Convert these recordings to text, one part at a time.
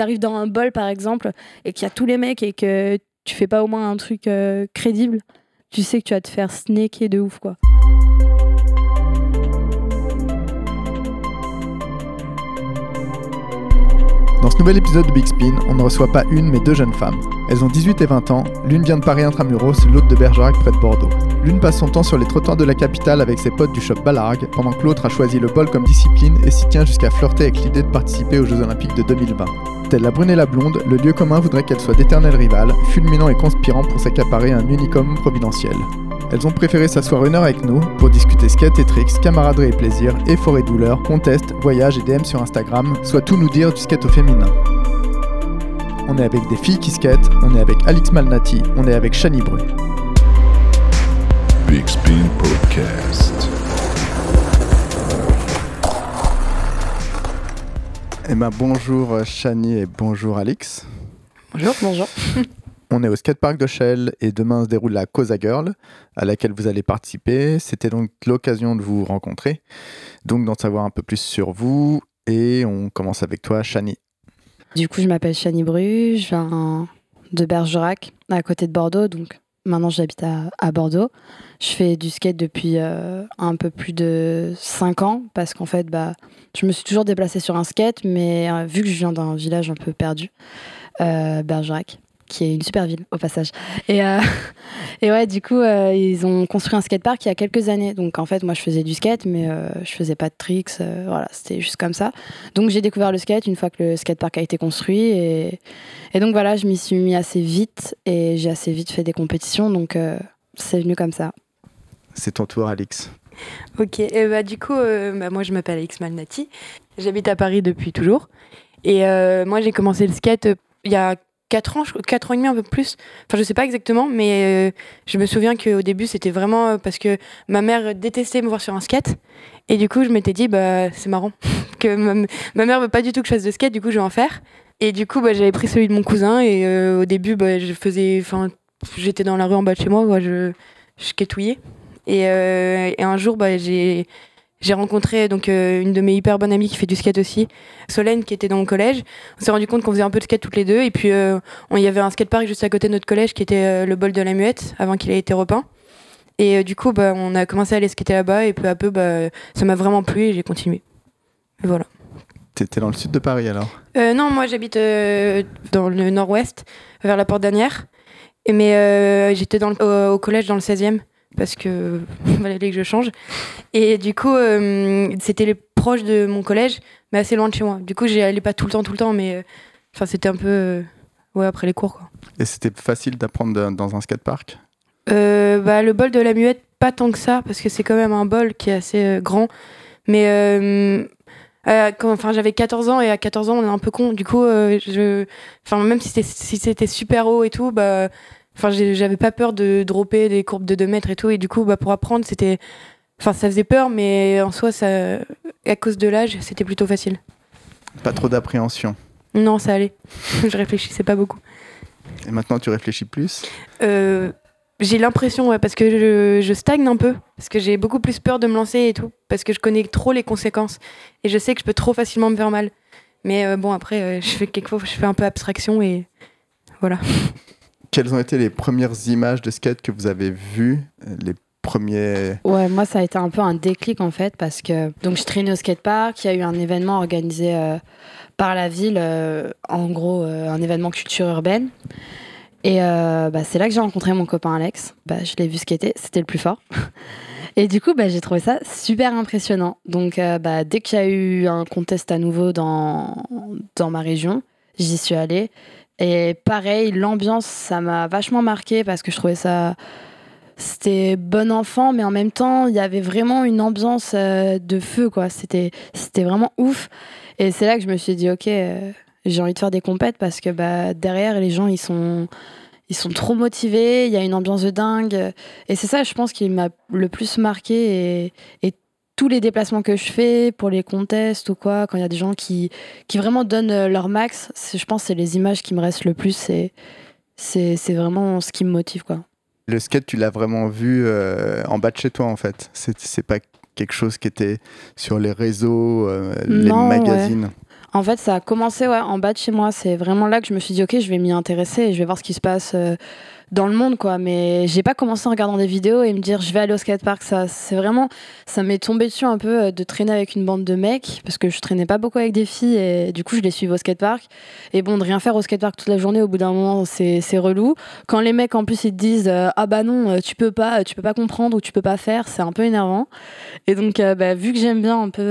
t'arrives dans un bol par exemple et qu'il y a tous les mecs et que tu fais pas au moins un truc euh, crédible, tu sais que tu vas te faire snaker de ouf quoi. Nouvel épisode de Big Spin, on ne reçoit pas une mais deux jeunes femmes. Elles ont 18 et 20 ans, l'une vient de Paris intramuros, l'autre de Bergerac près de Bordeaux. L'une passe son temps sur les trottoirs de la capitale avec ses potes du shop Balargue, pendant que l'autre a choisi le bol comme discipline et s'y tient jusqu'à flirter avec l'idée de participer aux Jeux Olympiques de 2020. Telle la brune et la blonde, le lieu commun voudrait qu'elles soient d'éternelles rivales, fulminant et conspirant pour s'accaparer un unicum providentiel. Elles ont préféré s'asseoir une heure avec nous pour discuter skate et tricks, camaraderie et plaisir, efforts et douleurs, contest, voyage et DM sur Instagram, soit tout nous dire du skate au féminin. On est avec des filles qui skate, on est avec Alix Malnati, on est avec Shani Bru. Big Spin Podcast. Eh ben bonjour Shani et bonjour Alix. Bonjour, bonjour. On est au skatepark de Shell et demain se déroule la Cosa Girl à laquelle vous allez participer. C'était donc l'occasion de vous rencontrer, donc d'en savoir un peu plus sur vous. Et on commence avec toi, Shani. Du coup, je m'appelle Shani Bru, je viens de Bergerac, à côté de Bordeaux, donc maintenant j'habite à, à Bordeaux. Je fais du skate depuis euh, un peu plus de 5 ans parce qu'en fait, bah, je me suis toujours déplacée sur un skate, mais euh, vu que je viens d'un village un peu perdu, euh, Bergerac, qui est une super ville au passage. Et, euh, et ouais, du coup, euh, ils ont construit un skatepark il y a quelques années. Donc en fait, moi, je faisais du skate, mais euh, je faisais pas de tricks. euh, voilà, c'était juste comme ça. Donc j'ai découvert le skate une fois que le skatepark a été construit. Et, et donc voilà, je m'y suis mis assez vite et j'ai assez vite fait des compétitions. Donc euh, c'est venu comme ça. C'est ton tour, Alix. Ok, et bah, du coup, euh, bah, moi je m'appelle Alix Malnati. J'habite à Paris depuis toujours. Et euh, moi j'ai commencé le skate il y a 4 ans, 4 ans et demi, un peu plus. Enfin, je sais pas exactement, mais euh, je me souviens qu'au début c'était vraiment euh, parce que ma mère détestait me voir sur un skate. Et du coup, je m'étais dit, bah c'est marrant que ma, ma mère veut pas du tout que je fasse de skate, du coup je vais en faire. Et du coup, bah, j'avais pris celui de mon cousin et euh, au début, bah, je faisais. Enfin, j'étais dans la rue en bas de chez moi, quoi, je, je skatouillais. Et, et un jour, bah, j'ai j'ai rencontré donc euh, une de mes hyper bonnes amies qui fait du skate aussi, Solène, qui était dans mon collège. On s'est rendu compte qu'on faisait un peu de skate toutes les deux. Et puis, euh, on- il y avait un skatepark juste à côté de notre collège qui était euh, le bol de la Muette, avant qu'il ait été repeint. Et du coup, bah, on a commencé à aller skater là-bas. Et peu à peu, bah, ça m'a vraiment plu et j'ai continué. Et voilà. T'étais dans le sud de Paris alors? Non, moi j'habite dans le nord-ouest, vers la porte d'Anières. Et Mais j'étais au collège dans le 16e, parce que il fallait que je change. Et du coup, euh, c'était les proches de mon collège, mais assez loin de chez moi. Du coup, j'y allais pas tout le temps, tout le temps, mais euh, enfin, c'était un peu. euh, ouais, après les cours, quoi. Et c'était facile d'apprendre dans un skatepark? Bah, le bol de la muette, pas tant que ça, parce que c'est quand même un bol qui est assez grand. Mais enfin, j'avais 14 ans et à 14 ans, on est un peu con. Du coup, je, enfin, même si c'était, si c'était super haut et tout, bah, enfin, j'avais pas peur de dropper des courbes de 2 mètres et tout. Et du coup, bah, pour apprendre, c'était, enfin, ça faisait peur, mais en soi, ça, à cause de l'âge, c'était plutôt facile. Pas trop d'appréhension. Non, ça allait. je réfléchissais pas beaucoup. Et maintenant tu réfléchis plus? Euh, j'ai l'impression, ouais, parce que je, je stagne un peu, parce que j'ai beaucoup plus peur de me lancer et tout, parce que je connais trop les conséquences et je sais que je peux trop facilement me faire mal. Mais euh, bon, après, euh, je fais quelquefois, je fais un peu abstraction et voilà. Quelles ont été les premières images de skate que vous avez vues euh, Les premiers. Ouais, moi, ça a été un peu un déclic en fait, parce que donc je traînais au skatepark, il y a eu un événement organisé euh, par la ville, euh, en gros, un événement culture urbaine. Et bah, c'est là que j'ai rencontré mon copain Alex. Bah, je l'ai vu skater, c'était le plus fort. Et du coup, bah, j'ai trouvé ça super impressionnant. Donc, bah, dès qu'il y a eu un contest à nouveau dans, dans ma région, j'y suis allée. Et pareil, l'ambiance, ça m'a vachement marqué parce que je trouvais ça c'était bon enfant, mais en même temps, il y avait vraiment une ambiance euh, de feu, quoi. C'était, vraiment ouf. Et c'est là que je me suis dit, ok, euh, j'ai envie de faire des compètes parce que bah, derrière, les gens, ils sont, ils sont trop motivés, il y a une ambiance de dingue. Et c'est ça, je pense, qui m'a le plus marqué. Et tous les déplacements que je fais pour les contests ou quoi, quand il y a des gens qui, qui vraiment donnent euh, leur max, je pense que c'est les images qui me restent le plus. C'est, c'est, c'est vraiment ce qui me motive, quoi. Le skate, tu l'as vraiment vu euh, en bas de chez toi en fait. C'est c'est pas quelque chose qui était sur les réseaux, euh, les magazines. En fait, ça a commencé ouais, en bas de chez moi. C'est vraiment là que je me suis dit, ok, je vais m'y intéresser et je vais voir ce qui se passe euh, dans le monde, quoi. Mais j'ai pas commencé en regardant des vidéos et me dire, je vais aller au skatepark. Ça, c'est vraiment, ça m'est tombé dessus un peu euh, de traîner avec une bande de mecs parce que je traînais pas beaucoup avec des filles et du coup, je les suivais au skatepark. Et bon, de rien faire au skatepark toute la journée, au bout d'un moment, c'est, relou. Quand les mecs, en plus, ils te disent, euh, ah bah non, euh, tu peux pas, tu peux pas comprendre ou tu peux pas faire, c'est un peu énervant. Et donc, bah, vu que j'aime bien un peu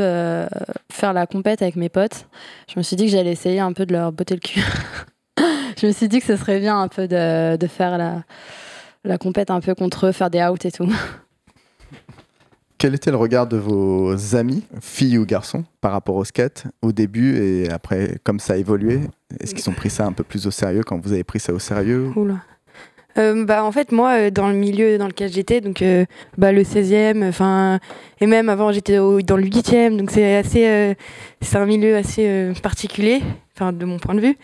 faire la compète avec mes potes, je me suis dit que j'allais essayer un peu de leur botter le cul. je me suis dit que ce serait bien un peu de, de faire la, la compète un peu contre eux, faire des outs et tout. Quel était le regard de vos amis, filles ou garçons, par rapport au skate au début et après, comme ça a évolué? Est-ce qu'ils ont pris ça un peu plus au sérieux quand vous avez pris ça au sérieux? Oula. Euh, bah, en fait, moi, euh, dans le milieu dans lequel j'étais, donc euh, bah, le 16e, enfin, et même avant, j'étais dans le 8e, donc c'est assez, euh, c'est un milieu assez euh, particulier, de mon point de vue.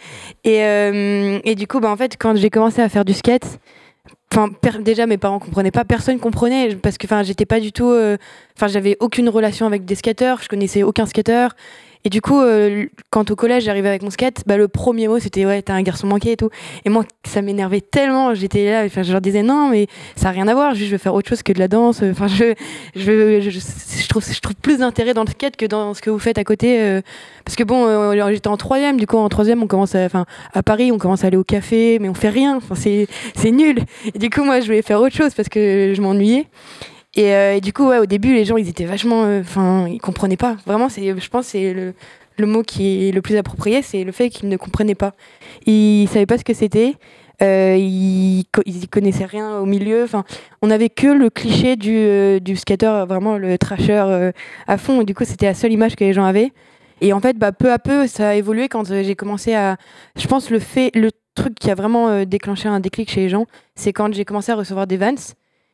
Et, euh, et du coup, bah, en fait, quand j'ai commencé à faire du skate, enfin, déjà, mes parents comprenaient pas, personne comprenait, parce que, enfin, j'étais pas du tout, euh, enfin, j'avais aucune relation avec des skateurs, je connaissais aucun skateur. Et du coup, euh, quand au collège j'arrivais avec mon skate, bah, le premier mot c'était ouais, t'es un garçon manqué et tout. Et moi, ça m'énervait tellement. J'étais là, enfin, je leur disais non, mais ça n'a rien à voir. Je veux faire autre chose que de la danse. Enfin, je, je, je, trouve, je trouve plus d'intérêt dans le skate que dans ce que vous faites à côté. euh, parce que bon, euh, j'étais en troisième. Du coup, en troisième, on commence à, à Paris, on commence à aller au café, mais on fait rien. Enfin, c'est nul. Et du coup, moi, je voulais faire autre chose parce que je m'ennuyais. Et, euh, et du coup, ouais, au début, les gens, ils étaient vachement, euh, enfin, ils comprenaient pas. Vraiment, c'est, je pense, que c'est le, le mot qui est le plus approprié, c'est le fait qu'ils ne comprenaient pas. Ils savaient pas ce que c'était. Euh, ils, ils connaissaient rien au milieu. Enfin, on avait que le cliché du, euh, du skater, euh, vraiment le trasher euh, à fond. Et du coup, c'était la seule image que les gens avaient. Et en fait, bah, peu à peu, ça a évolué quand euh, j'ai commencé à. Je pense le fait, le truc qui a vraiment euh, déclenché un déclic chez les gens, c'est quand j'ai commencé à recevoir des vans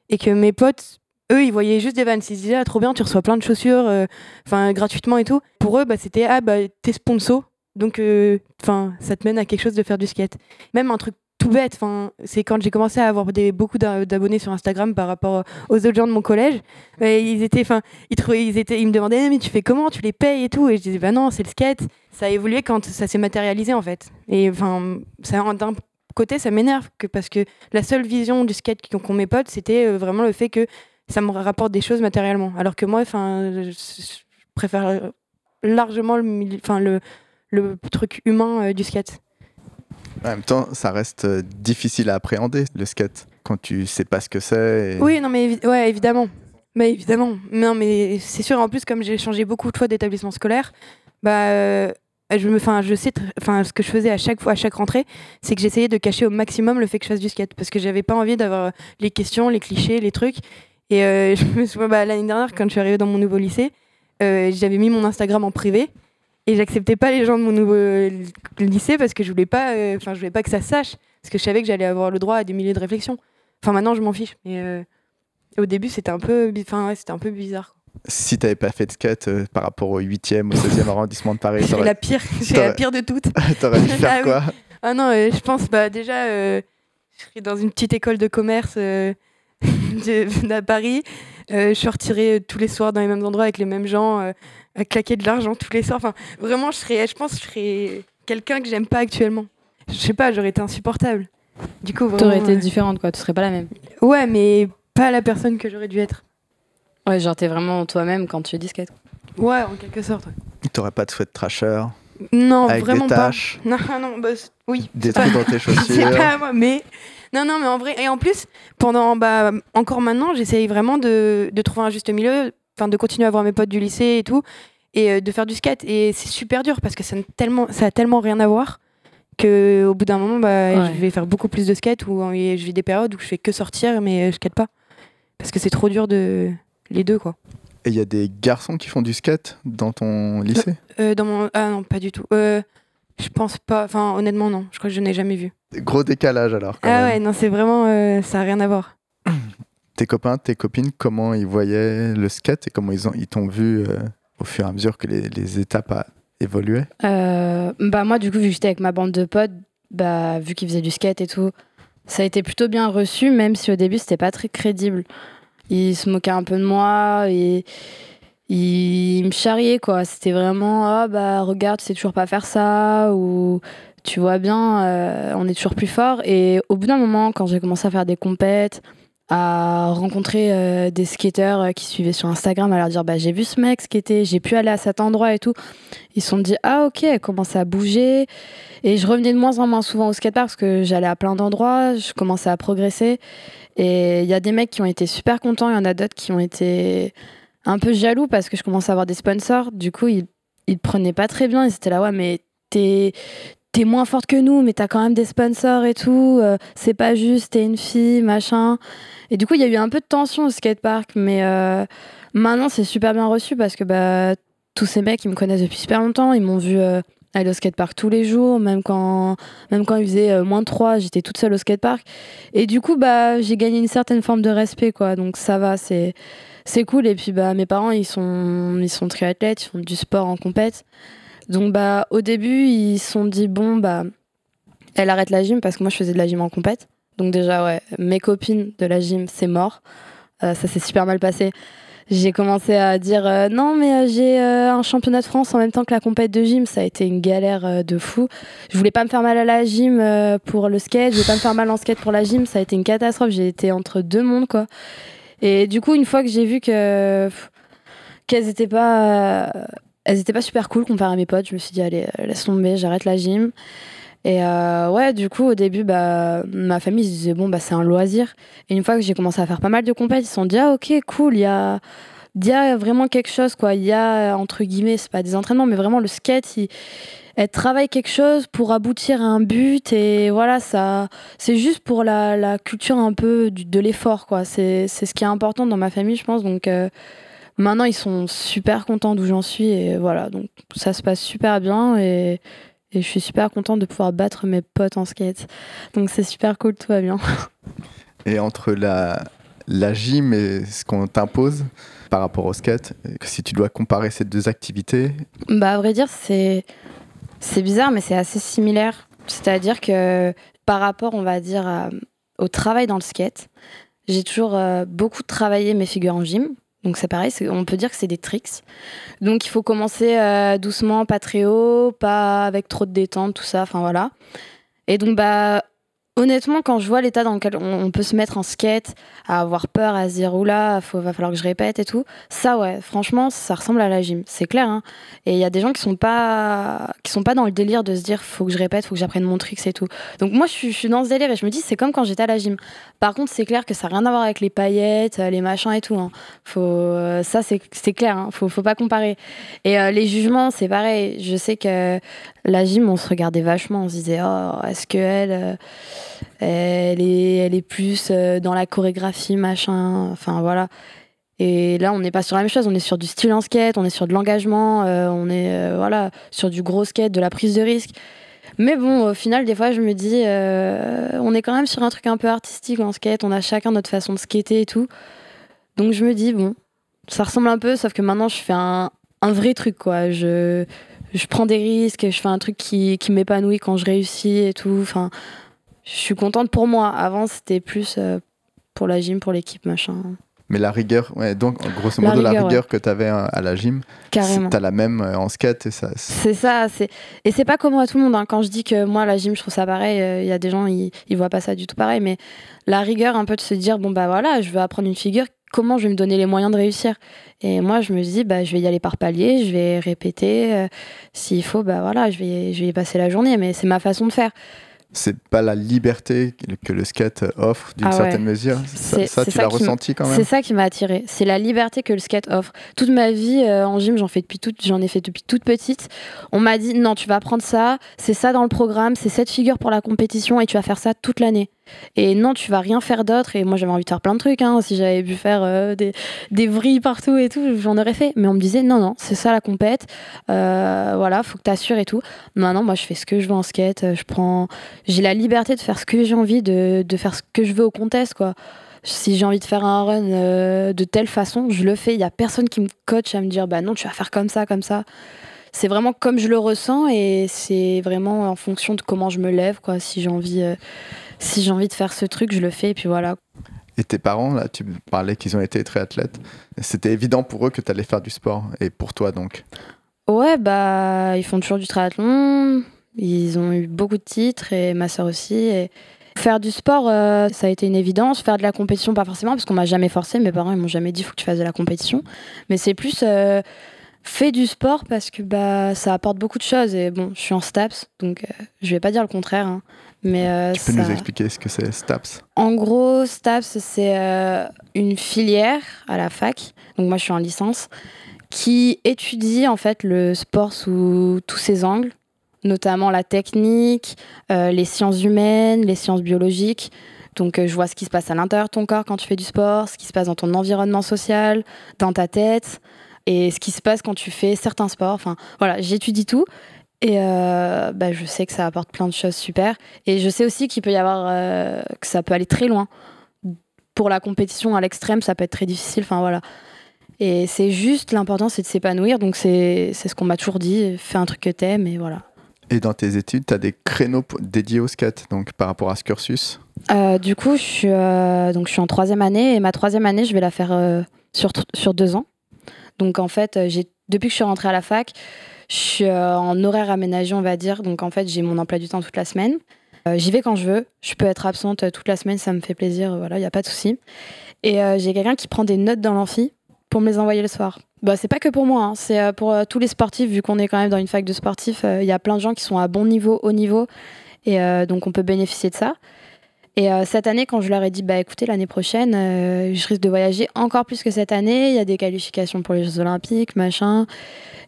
et que mes potes, eux, ils voyaient juste des vans. Ils se disaient, ah, trop bien, tu reçois plein de chaussures, euh, enfin, gratuitement et tout. Pour eux, bah, c'était, ah, bah, t'es sponsor. Donc, euh, enfin, ça te mène à quelque chose de faire du skate. Même un truc tout bête, enfin, c'est quand j'ai commencé à avoir beaucoup d'a- d'abonnés sur Instagram par rapport aux autres gens de mon collège. Et ils étaient, enfin, ils, ils étaient, ils me demandaient, Eh, mais tu fais comment, tu les payes et tout? Et je disais, bah non, c'est le skate. Ça a évolué quand ça s'est matérialisé en fait. Et enfin, ça, d'un côté, ça m'énerve que parce que la seule vision du skate qu'ont qu'ont mes potes, c'était euh, vraiment le fait que ça me rapporte des choses matériellement. Alors que moi, enfin, je, je préfère largement le, enfin, le, le truc humain euh, du skate. En même temps, ça reste euh, difficile à appréhender, le skate, quand tu sais pas ce que c'est. et- Oui, non, mais évi- ouais, évidemment. Mais évidemment. Non, mais c'est sûr, en plus, comme j'ai changé beaucoup de fois d'établissement scolaire, bah, euh, je me, enfin, je sais, enfin, ce que je faisais à chaque fois, à chaque rentrée, c'est que j'essayais de cacher au maximum le fait que je fasse du skate, parce que j'avais pas envie d'avoir les questions, les clichés, les trucs. Et euh, je me souviens, bah, l'année dernière, quand je suis arrivée dans mon nouveau lycée, euh, j'avais mis mon Instagram en privé. Et j'acceptais pas les gens de mon nouveau euh, lycée parce que je voulais pas, enfin, je voulais pas que ça sache, parce que je savais que j'allais avoir le droit à des milliers de réflexions. Enfin, maintenant, je m'en fiche. Mais au début, c'était un peu, bi- enfin, ouais, c'était un peu bizarre. Si t'avais pas fait de euh, par rapport au 8e, au 16e arrondissement de Paris, t'aurais la pire, j'ai la pire de toutes. t'aurais dû faire Ah oui. quoi? Ah non, euh, je pense, bah déjà, euh, je serais dans une petite école de commerce de, à Paris. Euh, je sortirais tous les soirs dans les mêmes endroits avec les mêmes gens, euh, à claquer de l'argent tous les soirs. Enfin, vraiment, je serais, je pense, que je serais quelqu'un que j'aime pas actuellement. Je sais pas, j'aurais été insupportable. Du coup, vraiment, T'aurais été euh, différente, quoi. Tu serais pas la même. ouais, mais pas la personne que j'aurais dû être. Ouais, genre, t'es vraiment toi-même quand tu du skate. Ouais, en quelque sorte. ouais. T'aurais pas de sweat trasher, Non, avec vraiment des pas. taches, Non, non, bah, oui. des c'est trous dans tes C'est chaussures. pas moi, mais. Non, non, mais en vrai. Et en plus, pendant. Bah, encore maintenant, j'essaye vraiment de, de trouver un juste milieu, enfin, de continuer à voir mes potes du lycée et tout, et euh, de faire du skate. Et c'est super dur parce que ça, tellement, ça a tellement rien à voir qu'au bout d'un moment, bah, Ouais. je vais faire beaucoup plus de skate ou je vis des périodes où je fais que sortir, mais euh, je skate pas. Parce que c'est trop dur de. Les deux, quoi. Et il y a des garçons qui font du skate dans ton lycée? Euh, dans mon... Ah non, pas du tout. Euh, je pense pas. Enfin, honnêtement, non. Je crois que je n'ai jamais vu. Gros décalage alors. quand Ah même. ouais, non, c'est vraiment. euh, ça a rien à voir. Tes copains, tes copines, comment ils voyaient le skate et comment ils ont- ils t'ont vu euh, au fur et à mesure que les, les étapes a évolué? Euh, bah moi du coup vu que j'étais avec ma bande de potes, bah vu qu'ils faisaient du skate et tout, ça a été plutôt bien reçu même si au début c'était pas très crédible. Ils se moquaient un peu de moi et il, me charriait quoi. C'était vraiment ah bah regarde, tu sais toujours pas faire ça ou tu vois bien, euh, on est toujours plus fort. Et au bout d'un moment, quand j'ai commencé à faire des compètes, à rencontrer euh, des skateurs euh, qui suivaient sur Instagram, à leur dire bah j'ai vu ce mec skater, j'ai pu aller à cet endroit et tout. Ils se sont dit ah ok, elle commence à bouger. Et je revenais de moins en moins souvent au skatepark parce que j'allais à plein d'endroits, je commençais à progresser. Et il y a des mecs qui ont été super contents, il y en a d'autres qui ont été un peu jaloux parce que je commençais à avoir des sponsors. Du coup, ils, ils prenaient pas très bien. Ils étaient là, ouais, mais t'es t'es moins forte que nous, mais t'as quand même des sponsors et tout. euh, c'est pas juste, t'es une fille, machin. Et du coup, il y a eu un peu de tension au skatepark, mais euh, maintenant, c'est super bien reçu parce que bah, tous ces mecs, ils me connaissent depuis super longtemps. Ils m'ont vu euh, aller au skatepark tous les jours, même quand, même quand il faisait moins 3, j'étais toute seule au skatepark. Et du coup, bah, j'ai gagné une certaine forme de respect, quoi. Donc ça va, c'est. C'est cool et puis bah mes parents ils sont ils sont triathlètes, ils font du sport en compète. Donc bah au début ils se sont dit bon bah elle arrête la gym parce que moi je faisais de la gym en compète. Donc déjà ouais mes copines de la gym c'est mort. Euh, ça s'est super mal passé. J'ai commencé à dire euh, non mais euh, j'ai un championnat de France en même temps que la compète de gym, ça a été une galère de fou. Je voulais pas me faire mal à la gym pour le skate, je voulais pas me faire mal en skate pour la gym, ça a été une catastrophe. J'ai été entre deux mondes quoi. Et du coup une fois que j'ai vu que qu'elles étaient pas elles étaient pas super cool comparé à mes potes. Je me suis dit, allez, euh, laisse tomber, j'arrête la gym. Et euh, ouais, du coup, au début, bah, ma famille se disait, bon, bah, c'est un loisir. Et une fois que j'ai commencé à faire pas mal de compètes, ils se sont dit, ah, ok, cool, il y a, il y a vraiment quelque chose, quoi. Il y a, entre guillemets, c'est pas des entraînements, mais vraiment le skate, il- elle travaille quelque chose pour aboutir à un but. Et voilà, ça, c'est juste pour la, la culture un peu du- de l'effort, quoi. C'est c'est ce qui est important dans ma famille, je pense. Donc, euh, Maintenant, ils sont super contents d'où j'en suis et voilà, donc ça se passe super bien et, et je suis super contente de pouvoir battre mes potes en skate. Donc c'est super cool, tout va bien. Et entre la, la gym et ce qu'on t'impose par rapport au skate, si tu dois comparer ces deux activités, Bah, à vrai dire, c'est c'est bizarre, mais c'est assez similaire. C'est-à-dire que par rapport, on va dire, au travail dans le skate, j'ai toujours euh, beaucoup travaillé mes figures en gym. Donc c'est pareil, on peut dire que c'est des tricks. Donc il faut commencer euh, doucement, pas très haut, pas avec trop de détente, tout ça, enfin voilà. Et donc bah honnêtement, quand je vois l'état dans lequel on, peut se mettre en skate, à avoir peur, à se dire oula, faut, va falloir que je répète et tout, ça ouais, franchement, ça ressemble à la gym, c'est clair. Hein. Et il y a des gens qui sont pas qui sont pas dans le délire de se dire faut que je répète, faut que j'apprenne mon tricks et tout. Donc moi je suis, dans ce délire et je me dis c'est comme quand j'étais à la gym. Par contre c'est clair que ça n'a rien à voir avec les paillettes, euh, les machins et tout. hein. Faut euh, ça c'est c'est clair, hein. faut faut pas comparer. Et euh, les jugements c'est pareil. Je sais que la gym on se regardait vachement, on se disait oh est-ce que elle elle est elle est plus euh, dans la chorégraphie machin. Enfin voilà. Et là, on n'est pas sur la même chose. On est sur du style en skate, on est sur de l'engagement, euh, on est euh, voilà sur du gros skate, de la prise de risque. Mais bon, au final, des fois, je me dis, on est quand même sur un truc un peu artistique en skate. On a chacun notre façon de skater et tout. Donc je me dis, bon, ça ressemble un peu, sauf que maintenant, je fais un, un vrai truc, quoi. Je, je prends des risques, je fais un truc qui, qui m'épanouit quand je réussis et tout. Enfin, je suis contente pour moi. Avant, c'était plus euh, pour la gym, pour l'équipe, machin. mais la rigueur, ouais, donc grosso La modo, la rigueur, que tu avais à la gym, tu as la même euh, en skate et ça. c'est- ça, et c'est pas comme à tout le monde. hein. Quand je dis que moi la gym, je trouve ça pareil, il y a des gens ils, ils voient pas ça du tout pareil, mais la rigueur un peu de se dire bon bah voilà, je veux apprendre une figure, comment je vais me donner les moyens de réussir? Et moi je me dis bah je vais y aller par palier, je vais répéter, euh, s'il faut bah voilà, je vais je vais y passer la journée, mais c'est ma façon de faire. C'est pas la liberté que- le skate offre d'une Ah ouais. certaine mesure. Ça, C'est- ça, c'est tu l'as ressenti quand C'est même. ça qui m'a attiré. C'est la liberté que le skate offre. Toute ma vie euh, en gym, j'en fais depuis toute, j'en ai fait depuis toute petite. On m'a dit non, tu vas apprendre ça, c'est ça dans le programme, c'est cette figure pour la compétition et tu vas faire ça toute l'année. Et non, tu vas rien faire d'autre. Et moi, j'avais envie de faire plein de trucs. hein. Si j'avais pu faire euh, des, des vrilles partout et tout, j'en aurais fait. Mais on me disait non, non, c'est ça la compète. Euh, voilà, faut que t'assures et tout. Maintenant, moi, je fais ce que je veux en skate. Je prends, j'ai la liberté de faire ce que j'ai envie, de, de faire ce que je veux au contest, quoi si j'ai envie de faire un run euh, de telle façon, je le fais. Il y a personne qui me coach à me dire bah non, tu vas faire comme ça, comme ça. C'est vraiment comme je le ressens et c'est vraiment en fonction de comment je me lève quoi. Si j'ai envie, euh, si j'ai envie de faire ce truc, je le fais et puis voilà. Et tes parents, là, tu parlais qu'ils ont été très athlètes. C'était évident pour eux que tu allais faire du sport. Et pour toi, donc? Ouais, bah, ils font toujours du triathlon. Ils ont eu beaucoup de titres et ma soeur aussi. Et faire du sport, euh, ça a été une évidence. Faire de la compétition, pas forcément, parce qu'on m'a jamais forcé. Mes parents, ils m'ont jamais dit faut que tu fasses de la compétition. Mais c'est plus euh, fais du sport parce que bah, ça apporte beaucoup de choses. Et bon, je suis en STAPS, donc euh, je vais pas dire le contraire. hein. Mais euh, Tu peux ça- nous expliquer ce que c'est STAPS? En gros, STAPS, c'est euh, une filière à la fac. Donc moi, je suis en licence qui étudie en fait le sport sous tous ses angles, notamment la technique, euh, les sciences humaines, les sciences biologiques. Donc euh, je vois ce qui se passe à l'intérieur de ton corps quand tu fais du sport, ce qui se passe dans ton environnement social, dans ta tête, et ce qui se passe quand tu fais certains sports. Enfin voilà, j'étudie tout. Et euh, bah, je sais que ça apporte plein de choses super. Et je sais aussi qu'il peut y avoir euh, que ça peut aller très loin. Pour la compétition à l'extrême, ça peut être très difficile. Enfin voilà. Et c'est juste l'important, c'est de s'épanouir. Donc c'est ce qu'on m'a toujours dit. Fais un truc que t'aimes et voilà. Et dans tes études, tu as des créneaux dédiés au skate, donc par rapport à ce cursus? Euh, du coup, je suis, donc je suis en troisième année et ma troisième année, je vais la faire sur, sur deux ans. Donc en fait, euh, j'ai depuis que je suis rentrée à la fac, je suis euh, en horaire aménagé, on va dire. Donc en fait, j'ai mon emploi du temps toute la semaine. Euh, J'y vais quand je veux. Je peux être absente toute la semaine, ça me fait plaisir. Voilà, il n'y a pas de souci. Et j'ai quelqu'un qui prend des notes dans l'amphi pour me les envoyer le soir. Bah, c'est pas que pour moi, hein, c'est pour tous les sportifs, vu qu'on est quand même dans une fac de sportifs. Il y a plein de gens qui sont à bon niveau, haut niveau. Et donc on peut bénéficier de ça. Et euh, cette année, quand je leur ai dit, bah écoutez, l'année prochaine, euh, je risque de voyager encore plus que cette année. Il y a des qualifications pour les Jeux Olympiques, machin.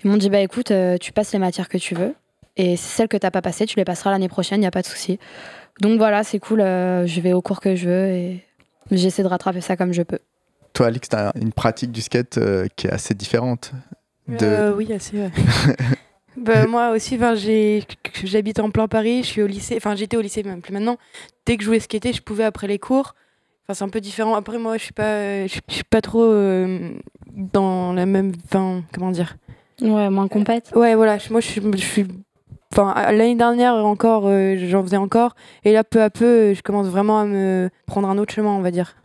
Ils m'ont dit, bah écoute, euh, tu passes les matières que tu veux. Et celles que t'as pas passées, tu les passeras l'année prochaine, il n'y a pas de souci. Donc voilà, c'est cool. euh, je vais au cours que je veux et j'essaie de rattraper ça comme je peux. Toi, Alix, tu as une pratique du skate euh, qui est assez différente. De... Euh, oui, assez. Bah, moi aussi, j'habite en plein Paris, je suis au lycée, enfin j'étais au lycée même plus maintenant. Dès que je voulais skater, je pouvais après les cours. Enfin, c'est un peu différent. Après, moi, je suis pas, euh, je suis pas trop euh, dans la même, enfin, comment dire? Ouais, moins compète. Ouais, voilà. Moi, je suis, je suis, enfin, l'année dernière encore, euh, j'en faisais encore, et là, peu à peu, euh, je commence vraiment à me prendre un autre chemin, on va dire.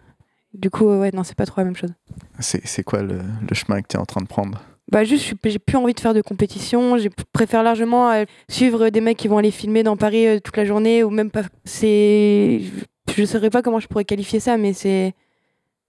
Du coup, euh, ouais, non, c'est pas trop la même chose. C'est c'est quoi le, le chemin que tu es en train de prendre? Bah juste, j'ai plus envie de faire de compétition. Je préfère largement euh, suivre des mecs qui vont aller filmer dans Paris euh, toute la journée ou même pas. C'est, je ne saurais pas comment je pourrais qualifier ça, mais c'est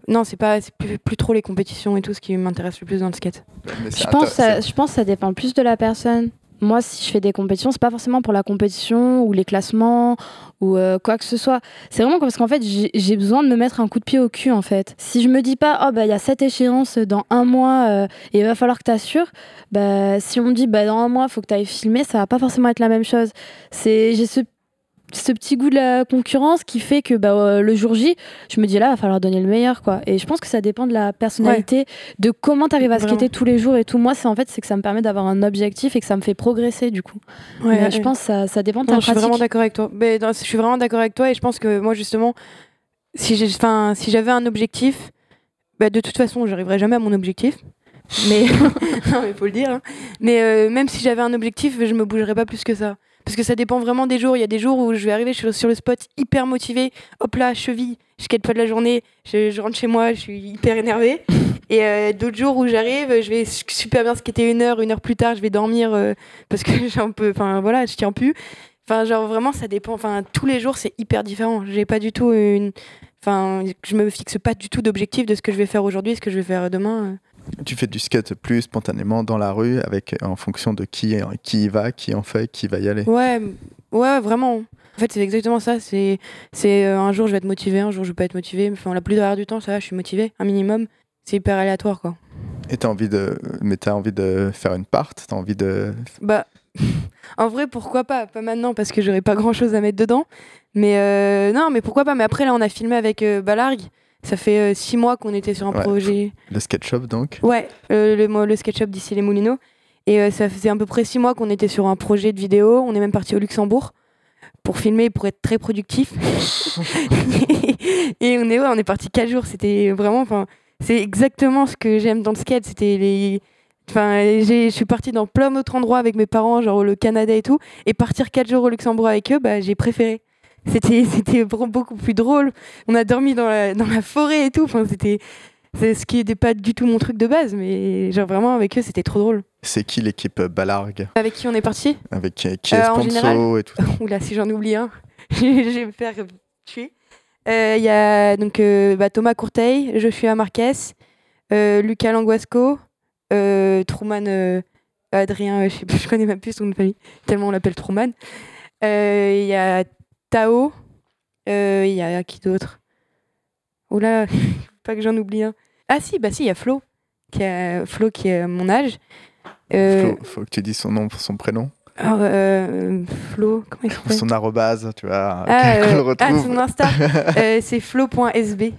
non, c'est pas, c'est plus, plus trop les compétitions et tout ce qui m'intéresse le plus dans le skate. Je pense, ça, je pense que ça dépend plus de la personne. Moi, si je fais des compétitions, c'est pas forcément pour la compétition ou les classements ou euh, quoi que ce soit. C'est vraiment parce qu'en fait, j'ai besoin de me mettre un coup de pied au cul, en fait. Si je me dis pas, oh, bah, il y a cette échéance dans un mois euh, et il va falloir que tu assures, bah, si on me dit, bah, dans un mois, il faut que tu ailles filmer, ça va pas forcément être la même chose. J'ai ce, ce petit goût de la concurrence qui fait que bah, euh, le jour J, je me dis là, il va falloir donner le meilleur. quoi. Et je pense que ça dépend de la personnalité, de comment tu arrives à Vraiment. skater tous les jours et tout. Moi, c'est en fait, c'est que ça me permet d'avoir un objectif et que ça me fait progresser du coup. Mais je pense que ça, ça dépend de ta Non, je suis pratique. vraiment d'accord avec toi. Mais non, je suis vraiment d'accord avec toi et je pense que moi justement, si j'ai, enfin, si j'avais un objectif, bah, de toute façon, j'arriverai jamais à mon objectif. Mais mais faut le dire. hein. Mais euh, même si j'avais un objectif, je me bougerais pas plus que ça. Parce que ça dépend vraiment des jours. Il y a des jours où je vais arriver sur, le spot hyper motivé. Hop là, cheville, je skate pas de la journée. Je, je rentre chez moi, je suis hyper énervée. Et euh, d'autres jours où j'arrive, je vais su- super bien skater une heure, une heure plus tard, je vais dormir euh, parce que j'ai un peu, enfin voilà, je tiens plus. Enfin, genre vraiment, ça dépend. Enfin, tous les jours, c'est hyper différent. J'ai pas du tout une. Enfin, je me fixe pas du tout d'objectif de ce que je vais faire aujourd'hui, ce que je vais faire demain. Tu fais du skate plus spontanément dans la rue, avec en fonction de qui, qui y va, qui en fait, qui va y aller? Ouais, ouais, vraiment. En fait, c'est exactement ça. C'est, c'est euh, un jour je vais être motivé, un jour je vais pas être motivé. Enfin, la plupart du temps, ça va, je suis motivé, un minimum. C'est hyper aléatoire, quoi. Et t'as envie de, mais t'as envie de faire une part, t'as envie de. Bah, en vrai, pourquoi pas? Pas maintenant parce que j'aurais pas grand chose à mettre dedans. Mais euh, non, mais pourquoi pas? Mais après, là, on a filmé avec euh, Balargue. Ça fait euh, six mois qu'on était sur un Ouais. projet. Le skate shop donc. Ouais, euh, le, le SketchUp d'ici les Moulineaux. Et euh, ça faisait à peu près six mois qu'on était sur un projet de vidéo. On est même parti au Luxembourg pour filmer, pour être très productif. et on est, ouais, on est parti quatre jours. C'était vraiment, enfin, c'est exactement ce que j'aime dans le skate. C'était les. Enfin, je suis partie dans plein d'autres endroits avec mes parents, genre le Canada et tout. Et partir quatre jours au Luxembourg avec eux, bah, j'ai préféré. C'était c'était beaucoup plus drôle. On a dormi dans la, dans la forêt et tout. Enfin, c'était c'est ce qui n'était pas du tout mon truc de base, mais genre vraiment avec eux, c'était trop drôle. C'est qui l'équipe euh, Balargue? Avec qui on est parti? Avec qui, qui est Euh, Sponso général et tout Oula, si j'en oublie un, je vais me faire tuer. Euh, Il y a donc euh, bah, Thomas Courteil, Joshua Marquez, euh, Lucas Languasco, euh, Truman euh, Adrien, euh, je, sais plus, je connais même plus son nom de famille, tellement on l'appelle Truman. Euh, Il y a Tao, euh, il y a qui d'autre? Oula, pas que j'en oublie un. Ah si, bah si, il y a Flo, qui a, Flo qui est mon âge. Euh, faut, faut que tu dises son nom pour son prénom. euh, Flo, comment il Son arrobase, tu vois, Ah, le euh, ah, son Insta, euh, c'est flo.sb.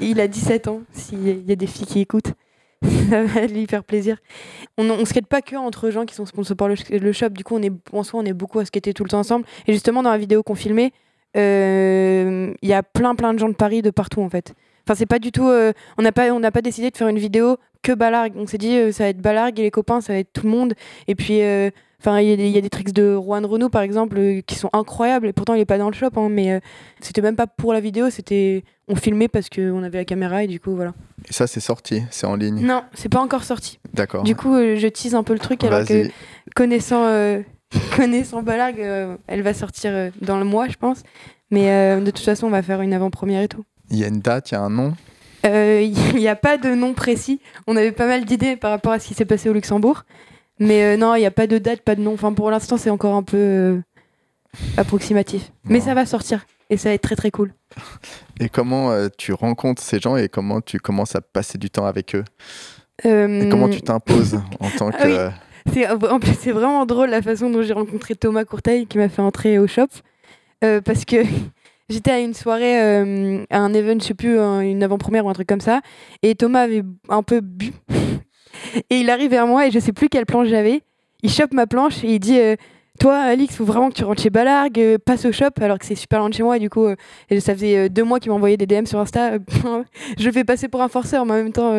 Il a 17 ans, s'il y a des filles qui écoutent. Ça va lui faire plaisir. On ne skate pas que entre gens qui sont sponsors par le, shop. Du coup, on est, en soi, on est beaucoup à skater tout le temps ensemble. Et justement, dans la vidéo qu'on filmait, euh, il y a plein, plein de gens de Paris de partout, en fait. Enfin, c'est pas du tout. euh, on n'a pas, on n'a pas décidé de faire une vidéo que Balargue. On s'est dit, euh, ça va être Balargue et les copains, ça va être tout le monde. Et puis, euh, enfin, il y, a des- il y a des tricks de Juan Renault, par exemple, euh, qui sont incroyables. Et pourtant, il est pas dans le shop, hein, mais c'était même pas pour la vidéo. C'était, on filmait parce qu'on avait la caméra et du coup, voilà. Et ça, c'est sorti, c'est en ligne? Non, c'est pas encore sorti. D'accord. Du coup, je tease un peu le truc alors que connaissant, connaissant Balargue, euh, elle va sortir euh, dans le mois, je pense. Mais euh, de toute façon, on va faire une avant-première et tout. Il y a une date, il y a un nom? Euh, Il n'y a pas de nom précis. On avait pas mal d'idées par rapport à ce qui s'est passé au Luxembourg. Mais euh, non, il n'y a pas de date, pas de nom. Enfin, pour l'instant, c'est encore un peu euh, approximatif. Mais ça va sortir. Et ça va être très très cool. Et comment euh, tu rencontres ces gens et comment tu commences à passer du temps avec eux? Euh, Et comment tu t'imposes en tant que. Ah oui. C'est en plus c'est vraiment drôle la façon dont j'ai rencontré Thomas Courteil qui m'a fait entrer au shop Euh, parce que j'étais à une soirée euh, à un event je sais plus un- une avant-première ou un truc comme ça et Thomas avait un peu bu. Et il arrive vers moi et je sais plus quelle planche j'avais. Il chope ma planche et il dit euh, toi Alix faut vraiment que tu rentres chez Balargue euh, passe au shop alors que c'est super loin de chez moi et du coup euh, ça faisait deux mois qu'il m'envoyait des DM sur Insta je fais passer pour un forceur mais en même temps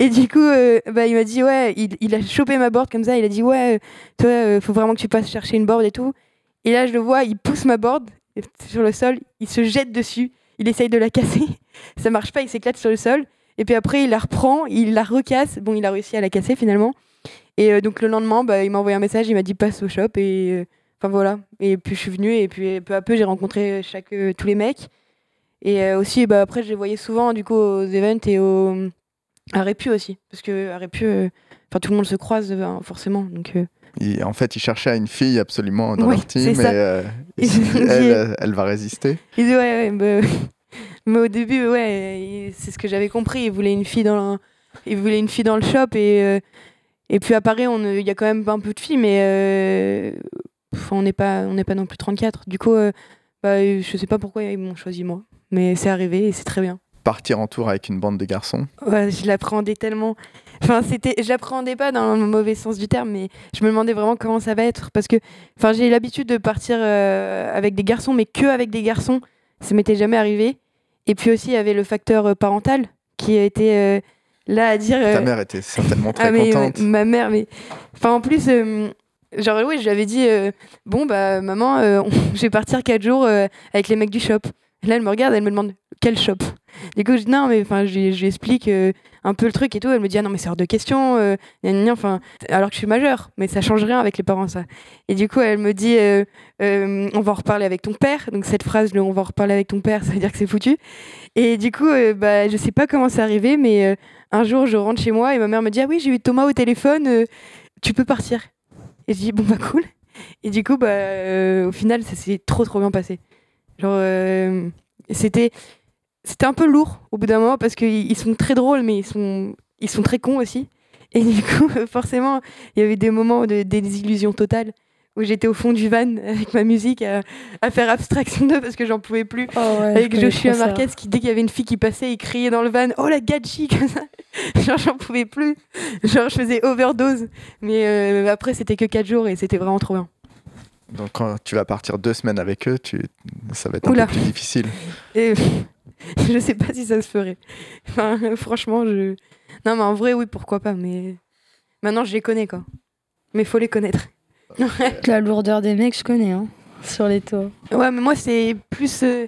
et du coup, bah, il m'a dit, ouais, il, il a chopé ma board comme ça, il a dit, ouais, toi, faut vraiment que tu passes chercher une board et tout. Et là, je le vois, il pousse ma board sur le sol, il se jette dessus, il essaye de la casser, ça marche pas, il s'éclate sur le sol. Et puis après, il la reprend, il la recasse. Bon, il a réussi à la casser finalement. Et euh, donc le lendemain, bah, il m'a envoyé un message, il m'a dit passe au shop et euh, enfin voilà. Et puis je suis venue et puis peu à peu j'ai rencontré euh, tous les mecs. Et aussi, bah, après je les voyais souvent du coup aux events et au à Répu aussi, parce que à Répu, enfin tout le monde se croise forcément. Donc Il- en fait, ils cherchaient une fille absolument dans Oui, leur team et euh, elle, euh, elle va résister. Il dit ouais, ouais bah, mais au début, ouais, il- c'est ce que j'avais compris. Il voulait une fille dans le, il voulait une fille dans le shop et euh, et puis à Paris, il y a quand même un peu de filles, mais euh, on n'est pas, on n'est pas non plus 34. Du coup, bah, je sais pas pourquoi ils m'ont choisi moi, mais c'est arrivé et c'est très bien. Partir en tour avec une bande de garçons. Ouais, je l'appréhendais tellement. Enfin, c'était, je l'appréhendais pas dans le mauvais sens du terme, mais je me demandais vraiment comment ça va être parce que, enfin, j'ai l'habitude de partir euh, avec des garçons, mais que avec des garçons, ça m'était jamais arrivé. Et puis aussi, il y avait le facteur euh, parental qui été euh, là à dire. Ta mère était certainement très ah, mais, contente. ma mère, mais. Enfin, en plus, genre, oui, je lui avais dit Bon, bah, maman, je vais partir 4 jours avec les mecs du shop. Là, elle me regarde, elle me demande Quel shop? Du coup, je dis Non, mais enfin, je, lui- je lui explique euh, un peu le truc et tout. Elle me dit Ah non, mais c'est hors de question. euh, enfin, alors que je suis majeure, mais ça change rien avec les parents, ça. Et du coup, elle me dit euh, euh, On va en reparler avec ton père. Donc, cette phrase, On va en reparler avec ton père, ça veut dire que c'est foutu. Et du coup, bah, je sais pas comment c'est arrivé, mais. un jour, je rentre chez moi et ma mère me dit Ah oui, j'ai eu Thomas au téléphone, tu peux partir. Et je dis Bon, bah cool. Et du coup, bah, au final, ça s'est trop, trop bien passé. Genre, c'était, c'était un peu lourd au bout d'un moment parce qu'ils ils sont très drôles, mais ils sont, ils sont très cons aussi. Et du coup, forcément, il y avait des moments de désillusion totale où j'étais au fond du van avec ma musique à, à faire abstraction d'eux parce que j'en pouvais plus. Avec Joshua Marquez qui dès qu'il y avait une fille qui passait il criait dans le van oh la comme ça. Genre j'en pouvais plus. Genre je faisais overdose. Mais euh, après c'était que 4 jours et c'était vraiment trop bien. Donc quand tu vas partir deux semaines avec eux, tu... ça va être un Oula. peu plus difficile. et je sais pas si ça se ferait enfin, franchement je non mais en vrai oui pourquoi pas mais maintenant je les connais quoi mais faut les connaître La lourdeur des mecs, je connais. Hein. sur les tours. Ouais, mais moi, c'est plus. euh,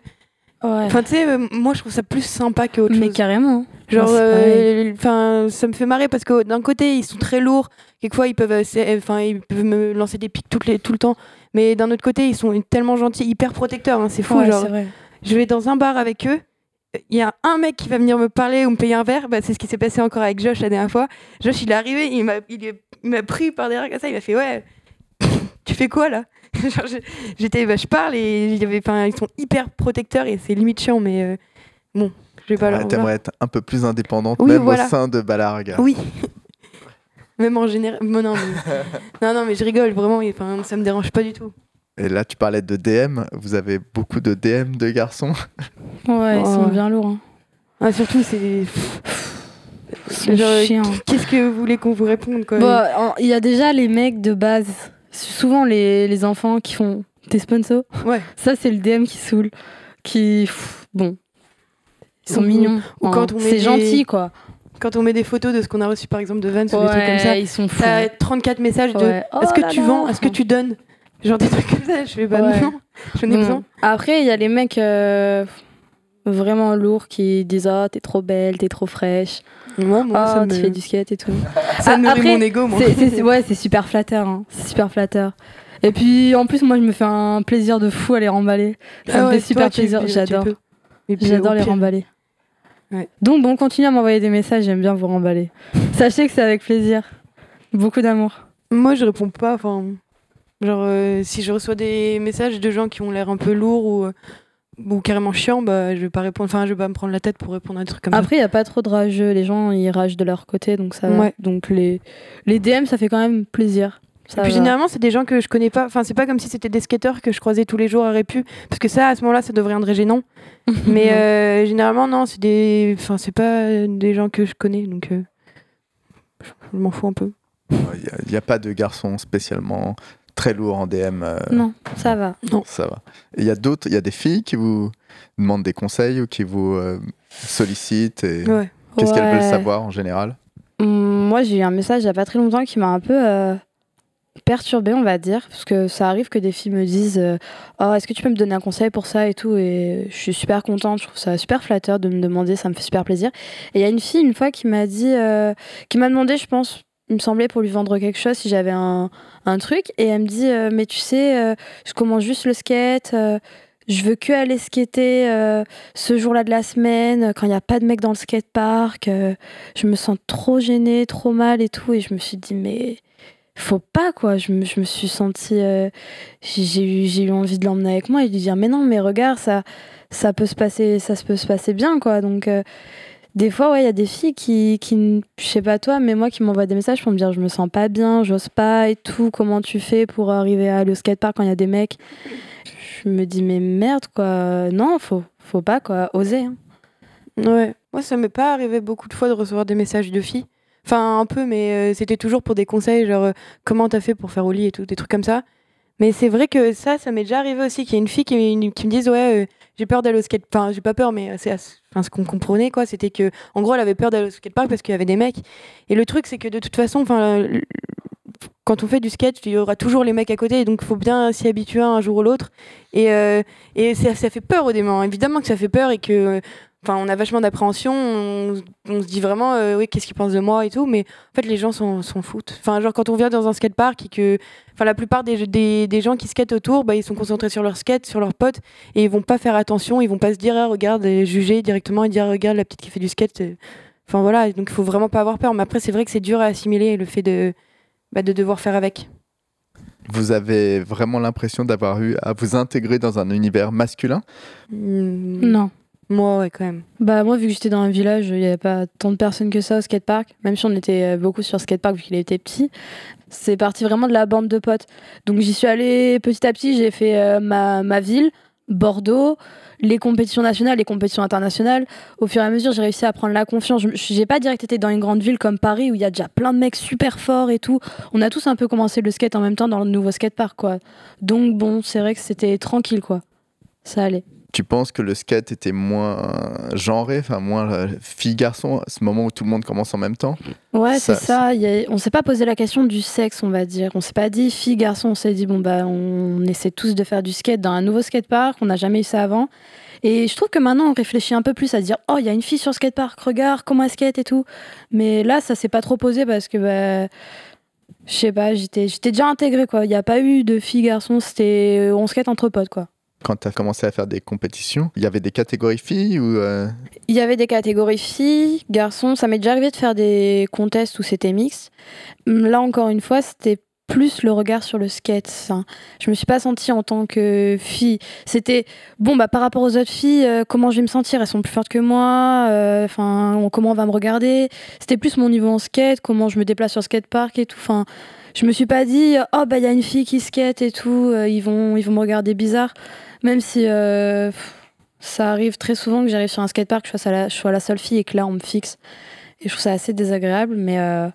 Ouais. Enfin, tu sais, euh, moi, je trouve ça plus sympa que autre Mais chose. carrément. Genre, euh, enfin, ça me fait marrer parce que d'un côté, ils sont très lourds. Quelquefois, ils peuvent, euh, enfin, ils peuvent me lancer des pics toutes les, tout le temps. Mais d'un autre côté, ils sont tellement gentils, hyper protecteurs. hein, c'est fou. Ouais, genre, c'est vrai. Je vais dans un bar avec eux. Il y a un mec qui va venir me parler ou me payer un verre. Bah, c'est ce qui s'est passé encore avec Josh la dernière fois. Josh, il est arrivé, il m'a, il est- il m'a pris par derrière comme ça. Il m'a fait Ouais, tu fais quoi là? Genre, je- J'étais, bah, je parle et y avait, ils sont hyper protecteurs et c'est limite chiant, mais euh, bon, je vais pas leur Ouais, vouloir. T'aimerais être un peu plus indépendante, Oui, même voilà. au sein de Balargue. Oui. Même en général. Non, non, mais... non, non, mais je rigole, vraiment, enfin, ça me dérange pas du tout. Et là, tu parlais de DM. Vous avez beaucoup de DM de garçons. Ouais, ils sont Ouais. bien lourds. hein. Ah, surtout, c'est. Ils sont Genre, chiants. Qu'est-ce que vous voulez qu'on vous réponde, Bon, en- il y a déjà les mecs de base. Souvent les, les enfants qui font tes sponsors. Ouais. Ça, c'est le DM qui saoule. Qui. pff, Bon. Ils sont Ou- mignons. ou Hein, quand on met C'est des- gentil, quoi. Quand on met des photos de ce qu'on a reçu, par exemple, de Vans ou des trucs comme ça, Ouais, ils sont fous. t'as 34 messages de Ouais. Est-ce Oh que là tu là. vends Est-ce que tu donnes? Genre des trucs comme ça. Je fais bah Ouais. non, j'en ai Bon. besoin. Après, il y a les mecs euh, vraiment lourds qui disent Oh, t'es trop belle, t'es trop fraîche. Moi, moi, oh, ça, tu me... fais du skate et tout. ça Ah, nourrit après, mon ego, moi. C'est- ouais, c'est super flatteur. hein. C'est super flatteur. Et puis, en plus, moi, je me fais un plaisir de fou à les remballer. Ça Ah me ouais, fait super toi, tu- plaisir. tu J'adore. J'adore les remballer. Ouais. Donc, bon, continuez à m'envoyer des messages. J'aime bien vous remballer. Sachez que c'est avec plaisir. Beaucoup d'amour. Moi, je réponds pas. Enfin, genre, euh, si je reçois des messages de gens qui ont l'air un peu lourds ou, euh, ou carrément chiants, bah, je vais pas répondre. Enfin, je vais pas me prendre la tête pour répondre à des trucs comme Après, il n'y a pas trop de rageux. Les gens, ils ragent de leur côté. Donc, ça va. Ouais. Donc, les, les DM, ça fait quand même plaisir. ça. Ça Et puis va. généralement, c'est des gens que je connais pas. Enfin, c'est pas comme si c'était des skateurs que je croisais tous les jours à Répu, parce que ça, à ce moment-là, ça deviendrait gênant. Mais euh, généralement, non, c'est des. Enfin, c'est pas des gens que je connais, donc euh, je je m'en fous un peu. Il n'y a, pas de garçons spécialement très lourds en DM. euh, Non, ça va. Ça va. Il y a d'autres, il y a des filles qui vous demandent des conseils ou qui vous euh, sollicitent. Et... Ouais. Qu'est-ce qu'elles veulent savoir en général? Hum, Moi, j'ai eu un message il n'y a pas très longtemps qui m'a un peu euh, perturbée, on va dire. Parce que ça arrive que des filles me disent euh, Oh, est-ce que tu peux me donner un conseil pour ça et tout Et je suis super contente, je trouve ça super flatteur de me demander, ça me fait super plaisir. Et il y a une fille, une fois, qui m'a dit euh, qui m'a demandé, je pense, il me semblait pour lui vendre quelque chose, si j'avais un, un truc. Et elle me dit euh, Mais tu sais, euh, je commence juste le skate. euh, je veux que aller skater ce jour-là de la semaine, quand il n'y a pas de mec dans le skatepark. je me sens trop gênée, trop mal et tout. Et je me suis dit, mais faut pas quoi. Je me, je me suis sentie. j'ai eu, eu envie de l'emmener avec moi et de lui dire, mais non, mais regarde, ça, ça, peut, se passer, ça peut se passer bien quoi. Donc. Des fois, ouais, il y a des filles qui, qui, je sais pas toi, mais moi qui m'envoient des messages pour me dire je me sens pas bien, j'ose pas et tout, comment tu fais pour arriver à au skatepark quand il y a des mecs? Je me dis mais merde quoi, non, faut, faut pas quoi, oser. hein. Ouais. Moi, ça m'est pas arrivé beaucoup de fois de recevoir des messages de filles. Enfin, un peu, mais euh, c'était toujours pour des conseils, genre euh, comment t'as fait pour faire au lit et tout, des trucs comme ça. Mais c'est vrai que ça, ça m'est déjà arrivé aussi, qu'il y ait une fille qui, me- dise Ouais, euh, j'ai peur d'aller au skate. Enfin, j'ai pas peur, mais euh, c'est ce qu'on comprenait, quoi. C'était que, gros, elle avait peur d'aller au skatepark parce qu'il y avait des mecs. Et le truc, c'est que de toute façon, enfin, quand on fait du skate, il y aura toujours les mecs à côté, et donc il faut bien s'y habituer un jour ou l'autre. Et, euh, et ça, fait peur au démarrant. Évidemment que ça fait peur et que. Enfin, on a vachement d'appréhension, on, on se dit vraiment, euh, oui, qu'est-ce qu'ils pensent de moi et tout, mais en fait, les gens s'en foutent. Enfin, genre, quand on vient dans un skatepark et que. Enfin, la plupart des, des, des gens qui skatent autour, bah, ils sont concentrés sur leur skate, sur leurs potes, et ils vont pas faire attention, ils vont pas se dire, ah, regarde, et juger directement et dire, regarde, la petite qui fait du skate. euh. Enfin, voilà, donc il faut vraiment pas avoir peur. Mais après, c'est vrai que c'est dur à assimiler le fait de, bah, de devoir faire avec. Vous avez vraiment l'impression d'avoir eu à vous intégrer dans un univers masculin? Non. Moi, ouais, quand même. Bah moi vu que j'étais dans un village, il n'y avait pas tant de personnes que ça au skatepark, même si on était euh, beaucoup sur skatepark vu qu'il était petit. C'est parti vraiment de la bande de potes. Donc j'y suis allée petit à petit, j'ai fait euh, ma, ma ville, Bordeaux, les compétitions nationales, les compétitions internationales. Au fur et à mesure, j'ai réussi à prendre la confiance. Je J'ai pas direct été dans une grande ville comme Paris où il y a déjà plein de mecs super forts et tout. On a tous un peu commencé le skate en même temps dans le nouveau skatepark quoi. Donc bon, c'est vrai que c'était tranquille quoi. Ça allait. Tu penses que le skate était moins genré, enfin moins euh, fille-garçon, à ce moment où tout le monde commence en même temps? Ouais, Ça- c'est ça. Il y a- On s'est pas posé la question du sexe, on va dire. On s'est pas dit fille, garçon. On s'est dit, bon, bah, on essaie tous de faire du skate dans un nouveau skatepark. On n'a jamais eu ça avant. Et je trouve que maintenant, on réfléchit un peu plus à dire, oh, il y a une fille sur le skatepark, regarde comment elle skate et tout. Mais là, ça s'est pas trop posé parce que, bah, je sais pas, j'étais déjà intégrée, quoi. Il n'y a pas eu de fille, garçon. C'était, on skate entre potes, quoi. Quand tu as commencé à faire des compétitions, il y avait des catégories filles ou euh, Il y avait des catégories filles, garçons. Ça m'est déjà arrivé de faire des contests où c'était mix. Là, encore une fois, c'était plus le regard sur le skate. ça. Je me suis pas sentie en tant que fille. C'était bon, bah par rapport aux autres filles, euh, comment je vais me sentir? Elles sont plus fortes que moi. euh, Enfin, comment on va me regarder? C'était plus mon niveau en skate, comment je me déplace sur skatepark et tout. Enfin, je me suis pas dit oh bah il y a une fille qui skate et tout. ils vont ils vont me regarder bizarre. Même si euh, ça arrive très souvent que j'arrive sur un skatepark, que je sois, la, je sois la seule fille et que là on me fixe. Et je trouve ça assez désagréable. Mais, euh,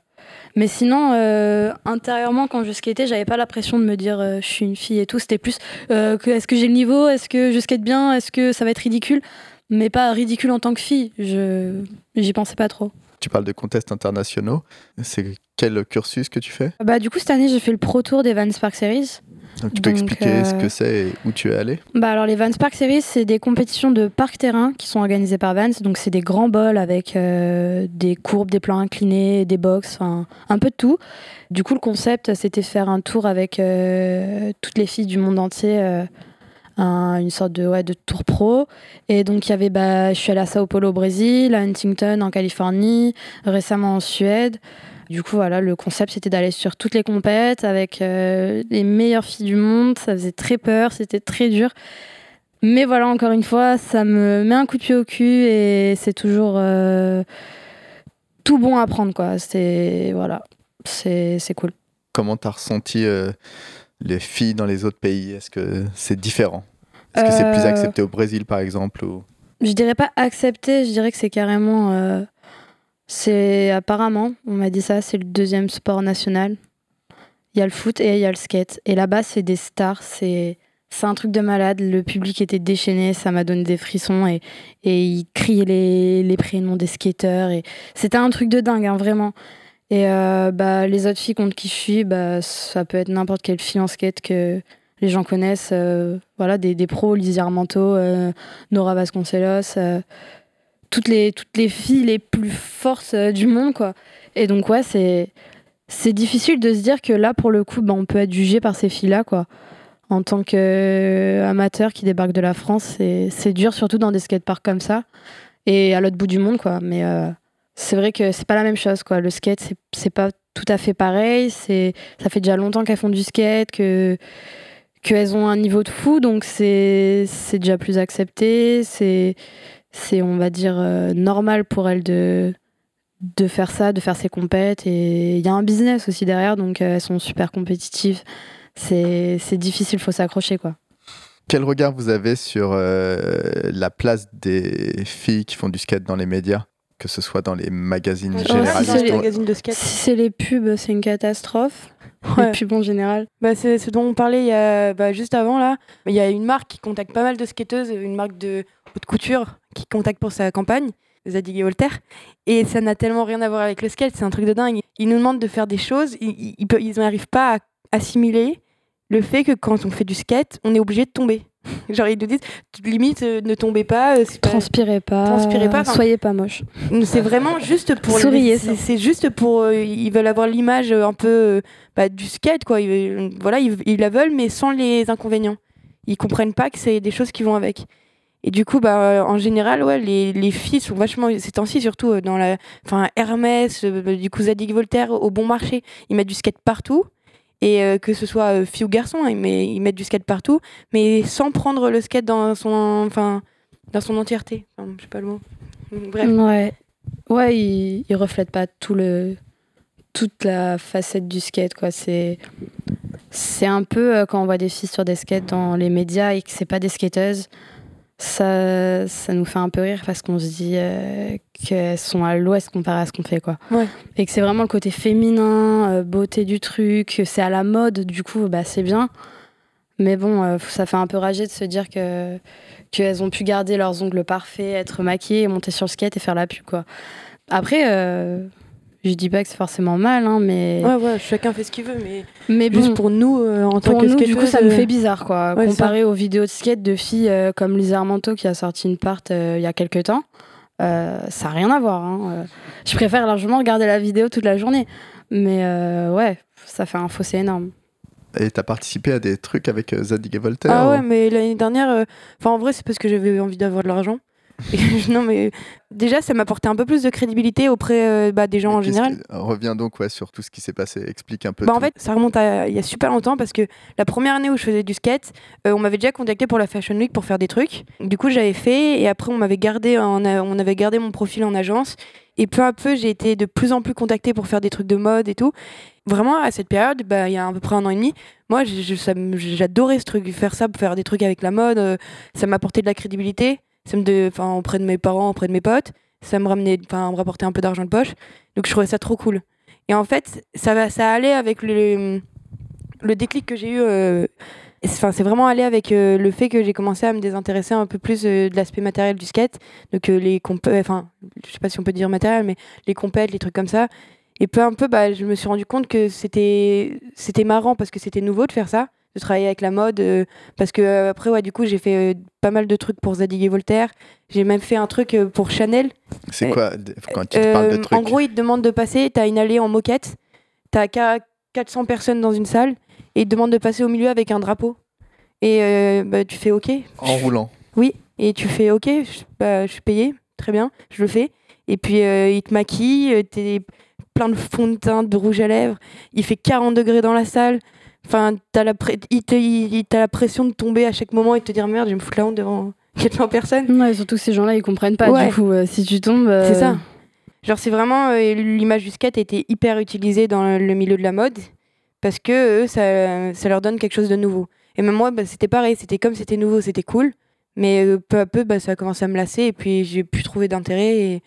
mais sinon, euh, intérieurement, quand je skatais, j'avais pas la pression de me dire euh, je suis une fille et tout. C'était plus euh, est-ce que j'ai le niveau? Est-ce que je skate bien? Est-ce que ça va être ridicule? Mais pas ridicule en tant que fille. Je J'y pensais pas trop. tu parles de contests internationaux C'est quel cursus que tu fais? Bah, du coup, cette année, j'ai fait le Pro Tour des Vans Park Series. Donc tu peux Donc, expliquer euh, ce que c'est et où tu es allé Bah alors les Vans Park Series, c'est des compétitions de parc terrain qui sont organisées par Vans. Donc c'est des grands bols avec euh, des courbes, des plans inclinés, des box, un peu de tout. Du coup le concept c'était faire un tour avec euh, toutes les filles du monde entier. euh, un- une sorte de, ouais, de tour pro et donc il y avait bah, je suis allée à Sao Paulo au Brésil à Huntington en Californie récemment en Suède du coup, voilà, le concept, c'était d'aller sur toutes les compètes avec euh, les meilleures filles du monde. Ça faisait très peur, c'était très dur. Mais voilà, encore une fois, ça me met un coup de pied au cul et c'est toujours euh, tout bon à prendre, quoi. C'est voilà, c'est c'est cool. Comment tu as ressenti euh, les filles dans les autres pays? Est-ce que c'est différent? Est-ce que c'est plus accepté au Brésil, par exemple ou... Je dirais pas accepter, je dirais que c'est carrément. C'est apparemment, on m'a dit ça, c'est le deuxième sport national. Il y a le foot et il y a le skate. Et là-bas, c'est des stars, c'est. Un truc de malade, le public était déchaîné, ça m'a donné des frissons et, ils criaient les, les prénoms des skateurs. C'était un truc de dingue, hein, vraiment. Et euh, bah, les autres filles contre qui je suis, bah, ça peut être n'importe quelle fille en skate que les gens connaissent. euh, voilà, des, des pros, Lizzie Armento, euh, Nora Vasconcelos, toutes, les, toutes les filles les plus fortes euh, du monde, quoi. Et donc, ouais, c'est, c'est difficile de se dire que là, pour le coup, bah, on peut être jugé par ces filles-là, quoi. En tant qu'amateur qui débarque de la France, c'est, dur, surtout dans des skateparks comme ça. Et à l'autre bout du monde, quoi. Mais euh, c'est vrai que c'est pas la même chose, quoi. Le skate, c'est, c'est pas tout à fait pareil. C'est, ça fait déjà longtemps qu'elles font du skate, que qu'elles ont un niveau de fou, donc c'est déjà plus accepté, c'est c'est on va dire euh, normal pour elles de de faire ça, de faire ses compètes et il y a un business aussi derrière, donc euh, elles sont super compétitives. C'est c'est difficile, faut s'accrocher quoi. Quel regard vous avez sur euh, la place des filles qui font du skate dans les médias que ce soit dans les magazines Ouais, généralistes dans les ou- magazines de skate. Si c'est les pubs, c'est une catastrophe. Ouais. Les pubs général. Bah, c'est ce dont on parlait y a, bah, juste avant là. Il y a une marque qui contacte pas mal de skateuses, une marque de haute couture qui contacte pour sa campagne, Zadig et Voltaire. Et ça n'a tellement rien à voir avec le skate, c'est un truc de dingue. Ils nous demandent de faire des choses, ils n'arrivent pas à assimiler le fait que quand on fait du skate, on est obligé de tomber. Genre ils nous disent, limite, euh, ne tombez pas. euh, c'est pas- Transpirez pas. Transpirez pas, enfin- Soyez pas moche. c'est vraiment juste pour le- Souriez, c'est ça. c'est juste pour euh, ils veulent avoir l'image euh, un peu euh, bah, du skate quoi ils, voilà ils, ils la veulent mais sans les inconvénients ils comprennent pas que c'est des choses qui vont avec et du coup bah euh, en général ouais les, les filles sont vachement ces temps-ci surtout euh, dans la enfin Hermès euh, du coup Zadig Voltaire au bon marché ils mettent du skate partout et euh, que ce soit euh, fille ou garçon hein, mais ils mettent du skate partout mais sans prendre le skate dans son enfin dans son entièreté. Enfin, je sais pas le mot. Bref. Ouais. Ouais, il, il reflète pas tout le toute la facette du skate quoi, c'est c'est un peu euh, quand on voit des filles sur des skates dans les médias et que c'est pas des skateuses, ça ça nous fait un peu rire parce qu'on se dit euh, qu'elles sont à l'ouest comparé à ce qu'on fait quoi. Ouais. Et que c'est vraiment le côté féminin, euh, beauté du truc, c'est à la mode du coup bah c'est bien. Mais bon, euh, ça fait un peu rager de se dire que qu'elles ont pu garder leurs ongles parfaits, être maquillées, monter sur le skate et faire la pub, quoi. Après, je dis pas que c'est forcément mal, hein, mais. Ouais, ouais, chacun fait ce qu'il veut, mais mais juste pour nous, euh, en tant que nous, du coup, ça me skateuse, fait bizarre, quoi. Ouais, Comparé aux vidéos de skate de filles euh, comme Lisa Armanto qui a sorti une part euh, il y a quelques temps, euh, ça n'a rien à voir. hein. Euh, Je préfère largement regarder la vidéo toute la journée. Mais euh, ouais, ça fait un fossé énorme. Et t'as participé à des trucs avec euh, Zadig et Voltaire Ah ou- ouais, mais l'année dernière, euh, enfin en vrai, c'est parce que j'avais envie d'avoir de l'argent. Non, mais déjà, ça m'apportait un peu plus de crédibilité auprès euh, bah, des gens en général. qui- Reviens donc ouais, sur tout ce qui s'est passé? Explique un peu. Bah, en fait, ça remonte à il y a super longtemps parce que la première année où je faisais du skate, euh, on m'avait déjà contacté pour la Fashion Week pour faire des trucs. Du coup, j'avais fait et après, on m'avait gardé, en, on avait gardé mon profil en agence. Et peu à peu, j'ai été de plus en plus contactée pour faire des trucs de mode et tout. Vraiment, à cette période, bah, il y a à peu près un an et demi, moi, j'adorais ce truc, faire ça, faire des trucs avec la mode. euh, ça m'apportait de la crédibilité, ça me de, auprès de mes parents, auprès de mes potes. Ça me ramenait, enfin, me rapportait un peu d'argent de poche. Donc, je trouvais ça trop cool. Et en fait, ça, va, ça allait avec le, le déclic que j'ai eu. euh, Enfin, c'est vraiment allé avec euh, le fait que j'ai commencé à me désintéresser un peu plus euh, de l'aspect matériel du skate, donc les comp enfin, je sais pas si on peut dire matériel, mais les compètes, les trucs comme ça. Et peu à peu, bah, je me suis rendu compte que c'était c'était marrant parce que c'était nouveau de faire ça, de travailler avec la mode, euh, parce que euh, après, ouais, du coup, j'ai fait euh, pas mal de trucs pour Zadig et Voltaire. J'ai même fait un truc euh, pour Chanel. C'est euh, quoi quand tu te parles de trucs En gros, ils te demandent de passer, tu as une allée en moquette, tu as 400 personnes dans une salle, et ils te demandent de passer au milieu avec un drapeau. Et euh, bah, tu fais OK. en roulant. Oui, et tu fais OK, je, bah, je suis payé, très bien, je le fais. Et puis euh, ils te maquillent, t'es plein de fond de teint, de rouge à lèvres, il fait 40 degrés dans la salle. Enfin, t'as la, il te- il- t'as la pression de tomber à chaque moment et de te dire merde, je vais me foutre la honte devant 400 personnes. Ouais, surtout que ces gens-là, ils comprennent pas. Ouais. Du coup, euh, si tu tombes. euh, C'est ça. Genre, c'est vraiment euh, l'image du skate a été hyper utilisée dans le milieu de la mode parce que eux, ça, ça leur donne quelque chose de nouveau. Et même moi, bah, c'était pareil. C'était comme c'était nouveau, c'était cool. Mais euh, peu à peu, bah, ça a commencé à me lasser et puis j'ai pu trouver d'intérêt et,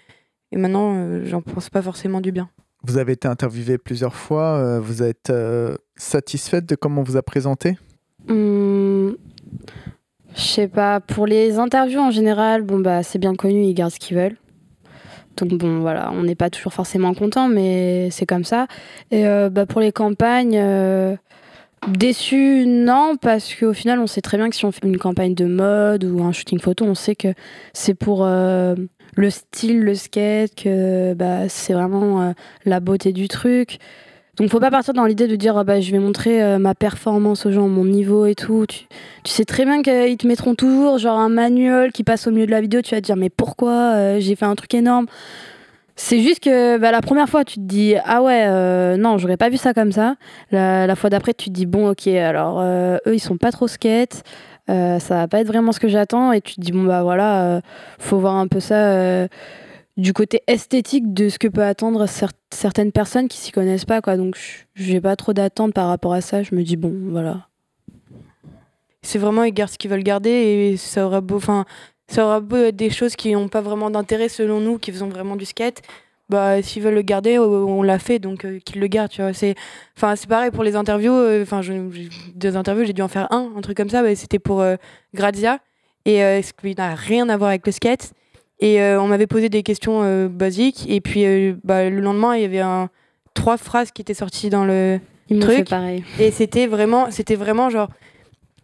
et maintenant, euh, j'en pense pas forcément du bien. Vous avez été interviewé plusieurs fois. euh, vous êtes euh, satisfaite de comment on vous a présenté Hum, je sais pas. Pour les interviews en général, bon bah c'est bien connu, ils gardent ce qu'ils veulent. Donc bon voilà, on n'est pas toujours forcément content, mais c'est comme ça. Et euh, bah, pour les campagnes, euh, déçu non, parce qu'au final on sait très bien que si on fait une campagne de mode ou un shooting photo, on sait que c'est pour euh, le style, le skate, que bah, c'est vraiment euh, la beauté du truc. Donc faut pas partir dans l'idée de dire ah bah, je vais montrer euh, ma performance aux gens, mon niveau et tout. Tu, sais très bien qu'ils te mettront toujours genre un manuel qui passe au milieu de la vidéo. Tu vas te dire mais pourquoi euh, j'ai fait un truc énorme? C'est juste que bah, la première fois tu te dis ah ouais euh, non j'aurais pas vu ça comme ça. La, la fois d'après tu te dis bon ok alors euh, eux ils sont pas trop skate. ça va pas être vraiment ce que j'attends et tu te dis bon bah voilà faut voir un peu ça du côté esthétique de ce que peut attendre cer- certaines personnes qui s'y connaissent pas quoi donc j'ai pas trop d'attente par rapport à ça je me dis bon voilà C'est vraiment, ils gardent ce qu'ils veulent garder et ça aura beau. Enfin, ça aura beau être des choses qui n'ont pas vraiment d'intérêt selon nous, qui faisons vraiment du skate. Bah, s'ils veulent le garder, euh, on l'a fait, donc euh, qu'ils le gardent, tu vois. C'est, enfin, c'est pareil pour les interviews. euh, Enfin, j'ai- des interviews, j'ai dû en faire un, un truc comme ça. bah, c'était pour euh, Grazia et euh, ce qui n'a rien à voir avec le skate. Et euh, on m'avait posé des questions euh, basiques. Et puis, euh, bah, le lendemain, il y avait un, trois phrases qui étaient sorties dans le, Truc. pareil et c'était vraiment, c'était vraiment genre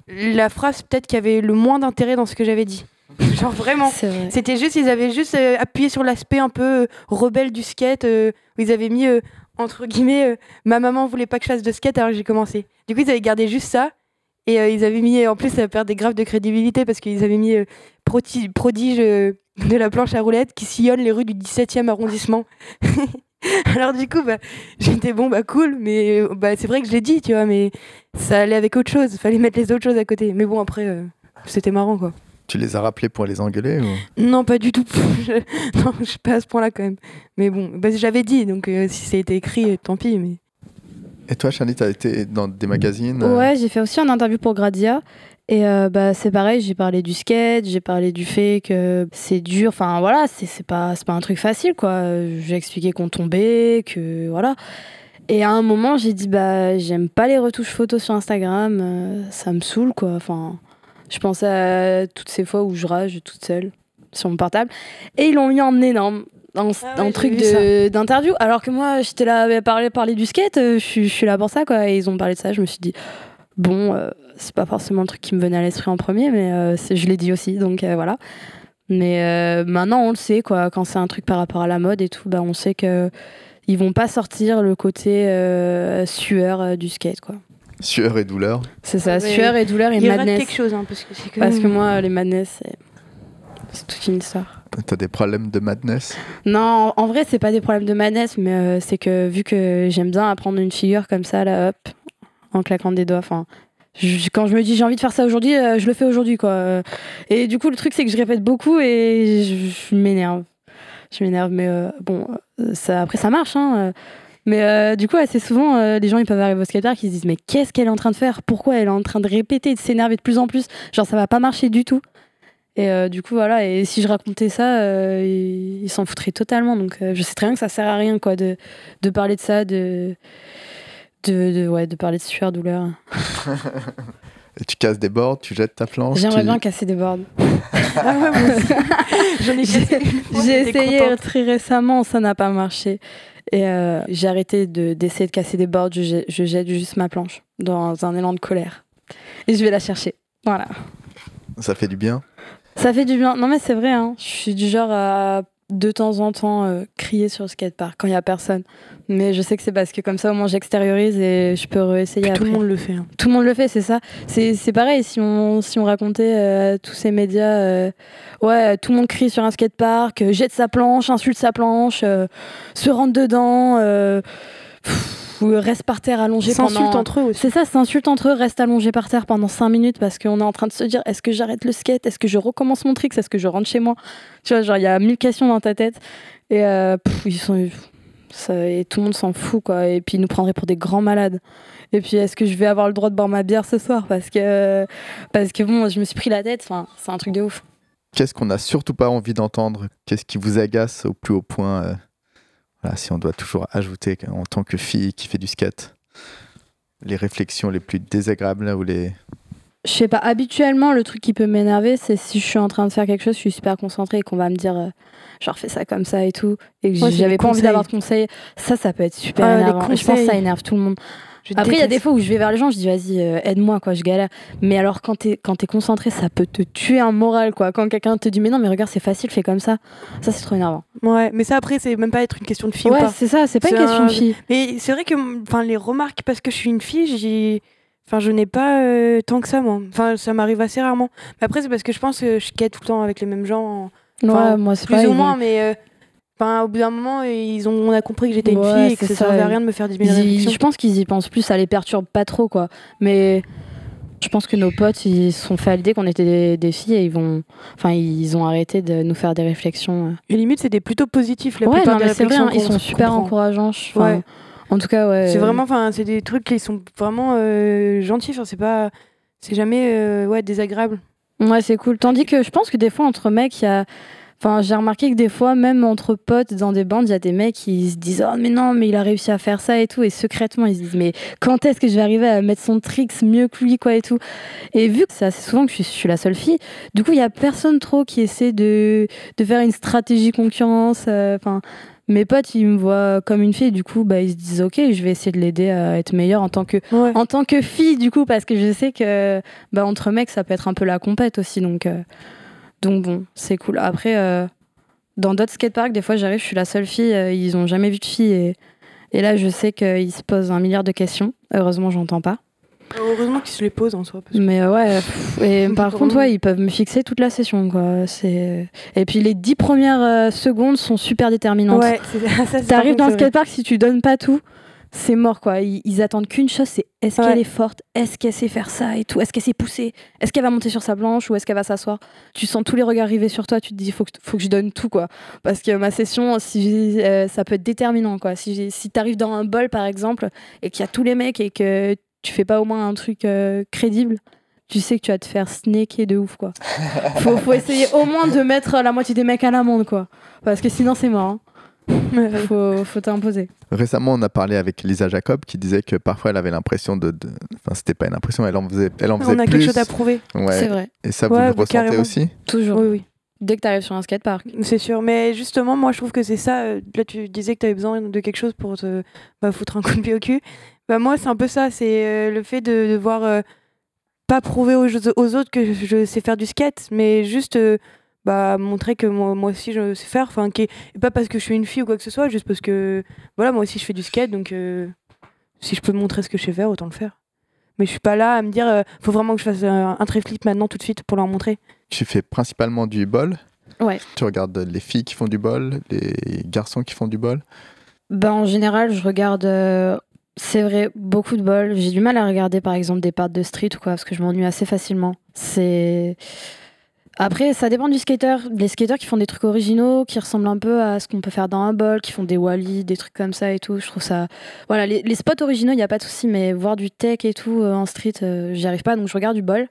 la phrase peut-être qui avait le moins d'intérêt dans ce que j'avais dit. genre vraiment. vrai C'était juste, ils avaient juste euh, appuyé sur l'aspect un peu euh, rebelle du skate. euh, où ils avaient mis entre guillemets, ma maman voulait pas que je fasse de skate alors j'ai commencé. Du coup, ils avaient gardé juste ça. Et ils avaient mis, en plus, ça perd des graves de crédibilité parce qu'ils avaient mis prodige de la planche à roulettes qui sillonne les rues du 17e arrondissement. Alors du coup, bah, j'étais bon, bah cool, mais bah, c'est vrai que je l'ai dit, tu vois, mais ça allait avec autre chose. Fallait mettre les autres choses à côté. Mais bon, après, euh, c'était marrant, quoi. Tu les as rappelés pour les engueuler ou... Non, pas du tout. Je- non, je suis pas à ce point-là quand même. Mais bon, bah, j'avais dit, donc euh, si ça a été écrit, euh, tant pis. Mais Et toi, Charlie, t'as été dans des magazines euh, Ouais, j'ai fait aussi un interview pour Gradia. Et euh, bah, c'est pareil, j'ai parlé du skate, j'ai parlé du fait que c'est dur. Enfin voilà, c'est c'est pas, c'est pas un truc facile quoi. J'ai expliqué qu'on tombait, que voilà. Et à un moment, j'ai dit bah j'aime pas les retouches photos sur Instagram, euh, ça me saoule quoi. Enfin, je pensais à toutes ces fois où je rage toute seule sur mon portable. Et ils l'ont mis en énorme. Un, Ah ouais, un truc d'interview, alors que moi j'étais là à parler, parler du skate, euh, je suis là pour ça quoi. Et ils ont parlé de ça, je me suis dit, bon, euh, c'est pas forcément le truc qui me venait à l'esprit en premier, mais euh, je l'ai dit aussi, donc euh, voilà. Mais euh, maintenant on le sait quoi, quand c'est un truc par rapport à la mode et tout, bah, on sait que ils vont pas sortir le côté euh, sueur euh, du skate quoi. Sueur et douleur. C'est ça, Ouais. sueur et douleur et Il madness. quelque chose, hein, parce que c'est que. Parce que moi, les madness, c'est, c'est toute une histoire. T'as des problèmes de madness? Non, en vrai, c'est pas des problèmes de madness, mais euh, c'est que vu que j'aime bien apprendre une figure comme ça, là, hop, en claquant des doigts, enfin. Quand je me dis j'ai envie de faire ça aujourd'hui, euh, je le fais aujourd'hui quoi. Euh, Et du coup le truc c'est que je répète beaucoup et je, m'énerve. Je m'énerve mais euh, bon ça, après ça marche hein. Mais du coup assez souvent les gens ils peuvent arriver au skatepark qui se disent mais qu'est-ce qu'elle est en train de faire? Pourquoi elle est en train de répéter, de s'énerver de plus en plus? Genre ça va pas marcher du tout. Et du coup voilà et si je racontais ça ils s'en foutraient totalement donc je sais très bien que ça sert à rien quoi de, parler de ça de, de, ouais, de parler de sueur, douleur. Et tu casses des bords, tu jettes ta planche. J'aimerais tu- bien casser des boards. Ah ouais, J'ai essayé contente. très récemment, ça n'a pas marché. Et euh, j'ai arrêté de- d'essayer de, casser des boards, je, jette- je jette juste ma planche dans un élan de colère. Et je vais la chercher. Voilà. Ça fait du bien. Ça fait du bien. Non mais c'est vrai, hein. je suis du genre à de temps en temps euh, crier sur le skatepark quand il y a personne. Mais je sais que c'est parce que comme ça au moins j'extériorise et je peux réessayer après. tout le monde le fait. hein. Tout le monde le fait, c'est ça. C'est pareil, si on, si on racontait euh, à tous ces médias, euh, ouais, tout le monde crie sur un skatepark, euh, jette sa planche, insulte sa planche, euh, se rentre dedans, euh, pff, ou reste par terre allongé pendant... entre eux aussi. C'est ça, s'insultent entre eux, reste allongé par terre pendant 5 minutes parce qu'on est en train de se dire est-ce que j'arrête le skate? Est-ce que je recommence mon trick? Est-ce que je rentre chez moi? Tu vois, genre, il y a mille questions dans ta tête. Et euh, pff, ils sont. Et tout le monde s'en fout, quoi. Et puis ils nous prendraient pour des grands malades. Et puis est-ce que je vais avoir le droit de boire ma bière ce soir? Parce que, parce que bon, je me suis pris la tête. Enfin, c'est un truc de ouf. Qu'est-ce qu'on n'a surtout pas envie d'entendre? Qu'est-ce qui vous agace au plus haut point euh, Voilà, si on doit toujours ajouter en tant que fille qui fait du skate, les réflexions les plus désagréables ou les. Je sais pas, habituellement, le truc qui peut m'énerver, c'est si je suis en train de faire quelque chose, je suis super concentrée et qu'on va me dire, euh, genre, fais ça comme ça et tout, et que Ouais, j'avais pas envie d'avoir de conseils. Ça, ça peut être super Ah, énervant. Je pense que ça énerve tout le monde. Je Après, il y a des fois où je vais vers les gens, je dis, vas-y, euh, aide-moi, quoi, je galère. Mais alors, quand t'es, quand t'es concentré, ça peut te tuer un moral, quoi. Quand quelqu'un te dit, mais non, mais regarde, c'est facile, fais comme ça. Ça, c'est trop énervant. Ouais, mais ça après, c'est même pas être une question de fille ou ouais, c'est ça, c'est pas une question un- de fille. Mais c'est vrai que enfin, les remarques, parce que je suis une fille, j'ai. Enfin, je n'ai pas euh, tant que ça, moi. Enfin, ça m'arrive assez rarement. Mais après, c'est parce que je pense que je skate tout le temps avec les mêmes gens, Enfin, ouais, moi, c'est plus pas ou moins, mais. euh, au bout d'un moment, ils ont, on a compris que j'étais une fille et que ça ça. servait à rien de me faire réflexions. je pense qu'ils y pensent plus, ça les perturbe pas trop, quoi. Mais je pense que nos potes, ils se sont fait à l'idée qu'on était des, des filles et ils vont. Enfin, ils ont arrêté de nous faire des réflexions. Et limite, c'était plutôt positif. La ouais, plupart non, des mais c'est vrai, réflexions hein, ils sont super encourageants. Ouais. En tout cas, ouais. C'est vraiment, enfin, c'est des trucs qui sont vraiment euh, gentils. Enfin, c'est pas, c'est jamais, euh, ouais, désagréable. Ouais, c'est cool. Tandis que je pense que des fois, entre mecs, il y a. Enfin, j'ai remarqué que des fois, même entre potes dans des bandes, il y a des mecs qui se disent Oh, mais non, mais il a réussi à faire ça et tout. Et secrètement, ils se disent Mais quand est-ce que je vais arriver à mettre son tricks mieux que lui, quoi, et tout. Et vu que c'est assez souvent que je suis, je suis la seule fille, du coup, il y a personne trop qui essaie de, de faire une stratégie concurrence. euh, Enfin. Mes potes, ils me voient comme une fille, du coup, bah, ils se disent ok, je vais essayer de l'aider à être meilleure en tant que Ouais. en tant que fille, du coup, parce que je sais que bah, entre mecs, ça peut être un peu la compète aussi. Donc, euh, donc bon, c'est cool. Après, euh, dans d'autres skateparks, des fois, j'arrive, je suis la seule fille, euh, ils ont jamais vu de fille. Et, et là, je sais qu'ils se posent un milliard de questions. Heureusement, j'entends pas. Heureusement qu'ils se les posent en soi. parce que- Mais euh, ouais, pff, et par contre, ouais, ils peuvent me fixer toute la session. Quoi. C'est... Et puis, les dix premières euh, secondes sont super déterminantes. Ouais, c'est- ça, T'arrives dans le skatepark, si tu donnes pas tout, c'est mort quoi. Ils, ils attendent qu'une chose, c'est est-ce Ouais. qu'elle est forte, est-ce qu'elle sait faire ça et tout, est-ce qu'elle sait pousser, est-ce qu'elle va monter sur sa planche ou est-ce qu'elle va s'asseoir. Tu sens tous les regards arriver sur toi, tu te dis faut que, faut que je donne tout quoi. Parce que ma session, si, euh, ça peut être déterminant quoi. Si, si t'arrives dans un bol par exemple et qu'il y a tous les mecs et que tu fais pas au moins un truc euh, crédible. Tu sais que tu vas te faire snaker de ouf quoi. Faut, faut essayer au moins de mettre la moitié des mecs à l'amende quoi. Parce que sinon c'est mort. hein. faut, faut t'imposer. Récemment, on a parlé avec Lisa Jacob qui disait que parfois elle avait l'impression de. de- Enfin, c'était pas une impression, elle en faisait, elle en faisait On a plus. quelque chose à prouver. Ouais. C'est vrai, Et ça, vous Ouais, le bah, ressentez carrément. aussi? Toujours. Oui, oui. Dès que t'arrives sur un skatepark. C'est sûr, mais justement, moi je trouve que c'est ça. euh, Là, tu disais que tu avais besoin de quelque chose pour te bah, foutre un coup de pied au cul. Bah, moi, c'est un peu ça. C'est euh, le fait de devoir euh, pas prouver aux, aux autres que je, sais faire du skate, mais juste euh, bah, montrer que moi, moi aussi je sais faire. Enfin, qui- pas parce que je suis une fille ou quoi que ce soit, juste parce que voilà, moi aussi je fais du skate, donc euh, si je peux montrer ce que je sais faire, autant le faire. Mais je suis pas là à me dire, euh, faut vraiment que je fasse un, un trait flip maintenant tout de suite pour leur montrer. Tu fais principalement du bol? Ouais. Tu regardes les filles qui font du bol, les garçons qui font du bol? Bah, en général, je regarde, euh, c'est vrai, beaucoup de bol. J'ai du mal à regarder, par exemple, des parts de street ou quoi, parce que je m'ennuie assez facilement. C'est. Après, ça dépend du skater. Les skaters qui font des trucs originaux, qui ressemblent un peu à ce qu'on peut faire dans un bol, qui font des wally, des trucs comme ça et tout. Je trouve ça. Voilà, les, spots originaux, il n'y a pas de souci, mais voir du tech et tout euh, en street, euh, j'y arrive pas, donc je regarde du bol.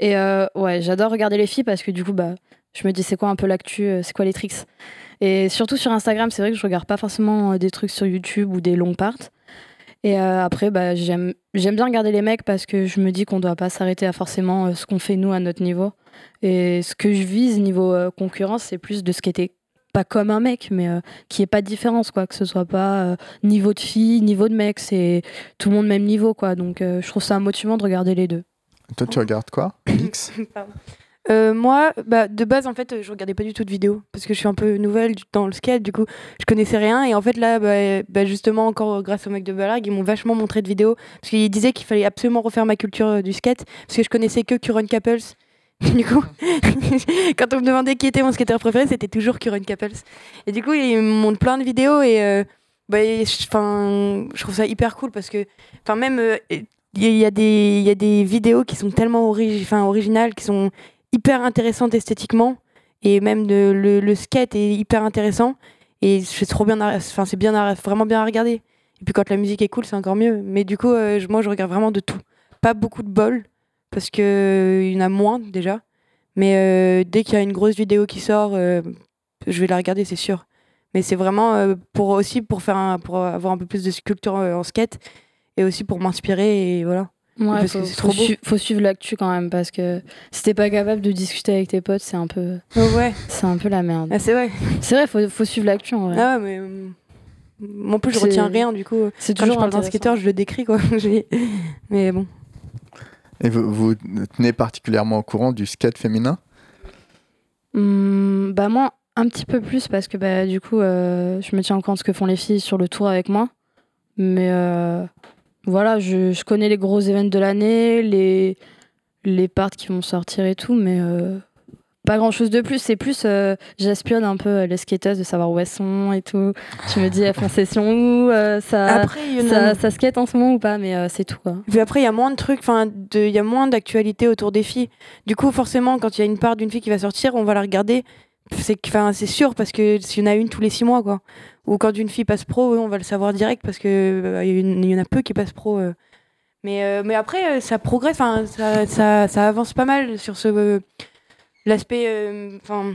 Et euh, ouais, j'adore regarder les filles parce que du coup, bah, je me dis, c'est quoi un peu l'actu, euh, c'est quoi les tricks? Et surtout sur Instagram, c'est vrai que je regarde pas forcément des trucs sur YouTube ou des longues parts. Et euh, après, bah, j'aime j'aime bien regarder les mecs parce que je me dis qu'on doit pas s'arrêter à forcément euh, ce qu'on fait nous à notre niveau. Et ce que je vise niveau euh, concurrence, c'est plus de skater pas comme un mec, mais euh, qu'il n'y ait pas de différence, quoi. Que ce soit pas euh, niveau de fille, niveau de mec, c'est tout le monde même niveau, quoi. Donc euh, je trouve ça motivant de regarder les deux. Toi, tu regardes quoi X? Pardon. Euh, moi, bah, de base, en fait, je regardais pas du tout de vidéos parce que je suis un peu nouvelle dans le skate, du coup, je connaissais rien. Et en fait, là, bah, bah, justement, encore grâce au mec de Balag, ils m'ont vachement montré de vidéos parce qu'ils disaient qu'il fallait absolument refaire ma culture euh, du skate parce que je connaissais que Current Couples. Du coup, quand on me demandait qui était mon skater préféré, c'était toujours Current Couples. Et du coup, ils me montrent plein de vidéos et euh, bah, je trouve ça hyper cool parce que, enfin, même il y, a- des y a des vidéos qui sont tellement originales, qui sont hyper intéressante esthétiquement et même le, skate est hyper intéressant et c'est trop bien enfin c'est bien vraiment bien à regarder. Et puis quand la musique est cool c'est encore mieux. Mais du coup euh, moi je regarde vraiment de tout. Pas beaucoup de bol parce que il y en a moins déjà. Mais euh, dès qu'il y a une grosse vidéo qui sort euh, je vais la regarder c'est sûr. Mais c'est vraiment pour aussi pour faire un- pour avoir un peu plus de culture euh, en skate et aussi pour m'inspirer et voilà Ouais, Parce faut, que c'est trop beau. su- faut suivre l'actu quand même parce que si t'es pas capable de discuter avec tes potes, c'est un peu, ouais c'est un peu la merde. Ah, c'est vrai C'est vrai, faut, faut suivre l'actu en vrai. Ah ouais, mais. moi, en plus, je C'est- retiens rien, du coup. c'est Quand je toujours parle d'un skater, je le décris, quoi. Mais bon. Et vous, vous tenez particulièrement au courant du skate féminin? Hum, bah moi, un petit peu plus parce que bah, du coup, euh, je me tiens au courant de ce que font les filles sur le tour avec moi. Mais euh, voilà, je, je connais les gros événements de l'année, les, les parts qui vont sortir et tout, mais euh, pas grand chose de plus. C'est plus, euh, j'espionne un peu euh, les skateuses de savoir où elles sont et tout. Je me dis, elles font session où, euh, ça, Après, ça, ça skate en ce moment ou pas, mais c'est tout quoi. Puis après, il y a moins de trucs, il y a moins d'actualité autour des filles. Du coup, forcément, quand il y a une part d'une fille qui va sortir, on va la regarder. C'est enfin, sûr, parce que s'il y en a une tous les six mois, quoi. Ou quand une fille passe pro, on va le savoir direct, parce que euh, il y, en a peu qui passent pro. euh. Mais, euh, mais après, euh, ça progresse, enfin, ça, ça, ça avance pas mal sur ce. L'aspect. Enfin,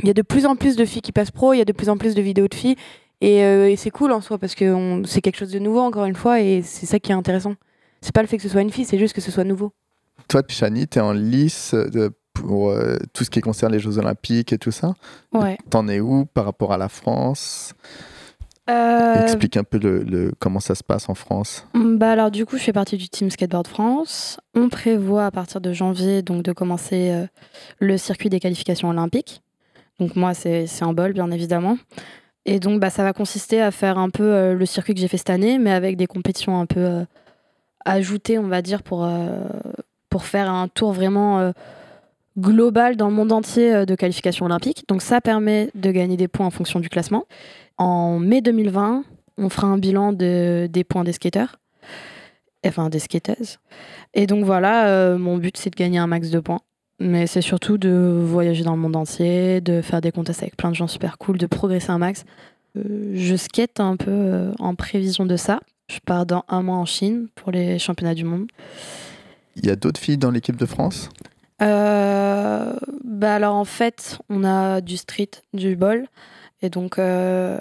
il y a de plus en plus de filles qui passent pro, il y a de plus en plus de vidéos de filles. Et, c'est cool en soi, parce que c'est quelque chose de nouveau, encore une fois, et c'est ça qui est intéressant. C'est pas le fait que ce soit une fille, c'est juste que ce soit nouveau. Toi, Chani, tu es en lice de- pour euh, tout ce qui concerne les Jeux Olympiques et tout ça. Ouais. T'en es où par rapport à la France? Euh, Explique un peu le, le- comment ça se passe en France. Bah alors du coup, je fais partie du team Skateboard France. On prévoit à partir de janvier donc de commencer euh, le circuit des qualifications olympiques. Donc moi, c'est un bol, bien évidemment. Et donc bah, ça va consister à faire un peu euh, le circuit que j'ai fait cette année, mais avec des compétitions un peu ajoutées, on va dire, pour, pour faire un tour vraiment global dans le monde entier euh, de qualifications olympiques. Donc ça permet de gagner des points en fonction du classement. En mai 2020, on fera un bilan de, des points des skateurs, enfin des skateuses. Et donc voilà, euh, mon but c'est de gagner un max de points. Mais c'est surtout de voyager dans le monde entier, de faire des contests avec plein de gens super cool, de progresser un max. Euh, je skate un peu en prévision de ça. Je pars dans un mois en Chine pour les championnats du monde. Il y a d'autres filles dans l'équipe de France? Euh, bah alors en fait, on a du street, du bol. Et donc, euh,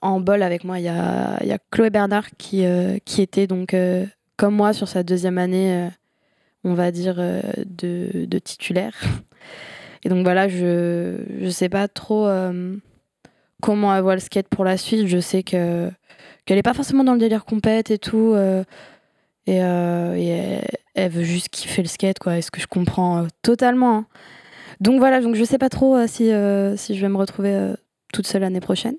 en bol avec moi, il y a, y a Chloé Bernard qui, euh, qui était donc comme moi sur sa deuxième année, on va dire, de, de titulaire. Et donc voilà, je je sais pas trop comment elle voit le skate pour la suite. Je sais que qu'elle est pas forcément dans le délire compète et tout. Euh, et euh, elle, elle veut juste kiffer le skate, quoi. Et ce que je comprends euh, totalement. hein. Donc voilà, donc je sais pas trop euh, si, euh, si je vais me retrouver euh, toute seule l'année prochaine.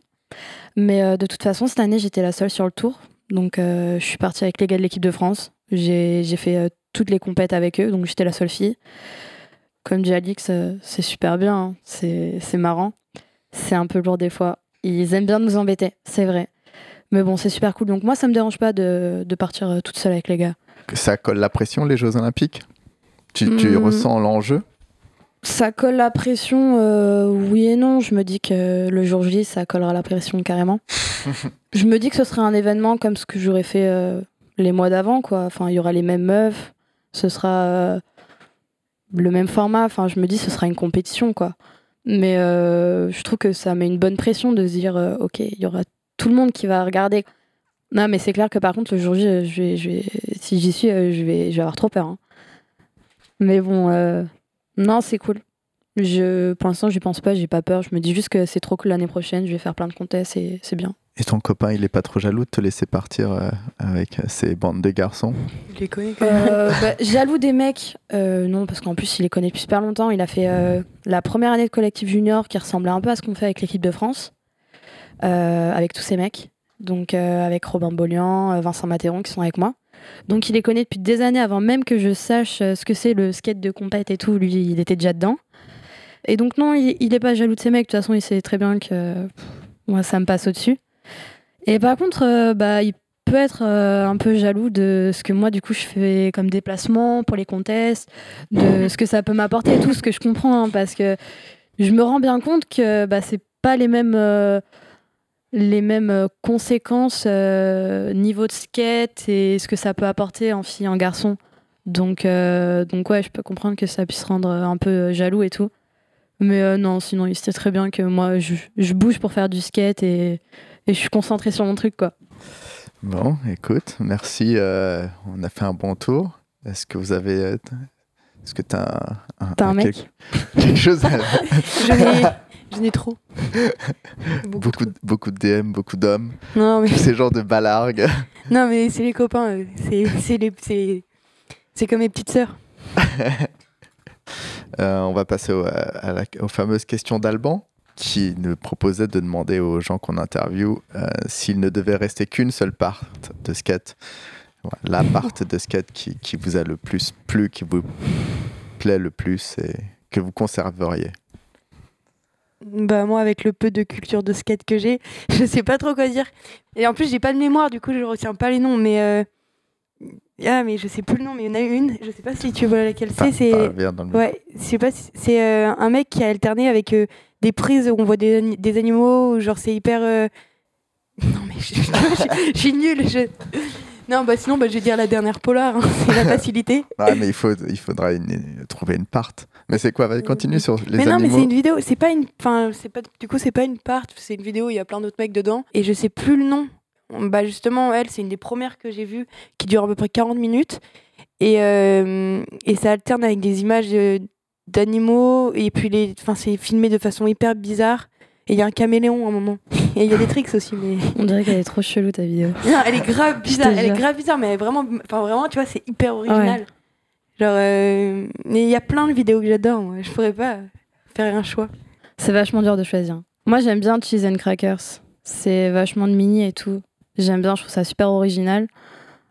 Mais euh, de toute façon, cette année, j'étais la seule sur le tour. Donc euh, je suis partie avec les gars de l'équipe de France. J'ai fait euh, toutes les compètes avec eux, donc j'étais la seule fille. Comme dit Alix, euh, c'est super bien, hein. c'est marrant. C'est un peu lourd des fois. Ils aiment bien nous embêter, c'est vrai. Mais bon, c'est super cool. Donc moi, ça me dérange pas de, de partir euh, toute seule avec les gars. Ça colle la pression, les Jeux Olympiques? Tu, tu Hmm. ressens l'enjeu? Ça colle la pression, euh, oui et non. Je me dis que le jour J, ça collera la pression carrément. je me dis que ce serait un événement comme ce que j'aurais fait euh, les mois d'avant, quoi. Enfin, il y aura les mêmes meufs, ce sera euh, le même format. Enfin, je me dis ce sera une compétition, quoi. Mais je trouve que ça met une bonne pression de se dire, ok, il y aura tout le monde qui va regarder. Non, mais c'est clair que par contre, le jour J, euh, je vais, je vais, si j'y suis, euh, je vais, je vais avoir trop peur. hein. Mais bon, euh, non, c'est cool. Je, pour l'instant, j'y pense pas, j'ai pas peur. Je me dis juste que c'est trop cool l'année prochaine. Je vais faire plein de contests et c'est bien. Et ton copain, il est pas trop jaloux de te laisser partir euh, avec ces bandes de garçons? Je les connais quand même. Euh, bah, jaloux des mecs, euh, non, parce qu'en plus, il les connaît depuis super longtemps. Il a fait euh, la première année de collectif junior qui ressemblait un peu à ce qu'on fait avec l'équipe de France, euh, avec tous ces mecs. Donc, euh, avec Robin Bollian, euh, Vincent Matéron qui sont avec moi. Donc, il les connaît depuis des années avant même que je sache euh, ce que c'est le skate de compète et tout. Lui, il était déjà dedans. Et donc, non, il, il est pas jaloux de ces mecs. De toute façon, il sait très bien que moi, ça me passe au-dessus. Et par contre, euh, bah, il peut être euh, un peu jaloux de ce que moi, du coup, je fais comme déplacement pour les contests, de ce que ça peut m'apporter tout, ce que je comprends, hein, parce que je me rends bien compte que bah, c'est pas les mêmes, euh, les mêmes euh, conséquences euh, niveau de skate et ce que ça peut apporter en fille, en garçon. Donc, euh, donc ouais, je peux comprendre que ça puisse rendre un peu jaloux et tout. Mais non, sinon, il sait très bien que moi, je, je bouge pour faire du skate et, et je suis concentrée sur mon truc, quoi. Bon, écoute, merci. on a fait un bon tour. Est-ce que vous avez. Est-ce que tu as un, T'as un mec quelque, quelque chose à- Je je n'ai trop. Beaucoup beaucoup, trop. beaucoup de DM, beaucoup d'hommes. Non, mais, Ces genres de balargues. non, mais c'est les copains. euh, C'est, c'est, les, c'est, c'est comme mes petites sœurs. Euh, on va passer au- à la- aux fameuses questions d'Alban qui nous proposait de demander aux gens qu'on interviewe euh, s'il ne devait rester qu'une seule part de skate. La part de skate qui, qui vous a le plus plu, qui vous plaît le plus et que vous conserveriez. Bah moi avec le peu de culture de skate que j'ai, je sais pas trop quoi dire. Et en plus j'ai pas de mémoire, du coup je retiens pas les noms. Mais euh, ah mais je sais plus le nom, mais il y en a une. Je sais pas si tu vois laquelle c'est. C'est ouais, je sais pas. si- C'est euh, un mec qui a alterné avec euh, des prises où on voit des, des animaux. Genre c'est hyper. euh, Non mais je suis nulle. je- Non bah sinon bah, je vais dire la dernière polar. hein, c'est la facilité. Ouais, mais il, faut, il faudra une- trouver une part. Mais c'est quoi? Vas-y, continue sur les mais non, mais animaux. c'est une vidéo. C'est pas une. Enfin. Du coup, c'est pas une part. C'est une vidéo. Il y a plein d'autres mecs dedans. Et je sais plus le nom. Bah justement, elle, c'est une des premières que j'ai vues qui dure à peu près 40 minutes. Et, euh, et ça alterne avec des images euh, d'animaux. Et puis, les... c'est filmé de façon hyper bizarre. Et il y a un caméléon à un moment. Il y a des tricks aussi. Mais On dirait qu'elle est trop chelou ta vidéo. non, elle est grave bizarre. Elle est grave bizarre, mais elle est vraiment, enfin vraiment, tu vois, c'est hyper original. Genre, euh, mais il y a plein de vidéos que j'adore. Je pourrais pas faire un choix. C'est vachement dur de choisir. Moi, j'aime bien Cheese and Crackers. C'est vachement de mini et tout. J'aime bien, je trouve ça super original.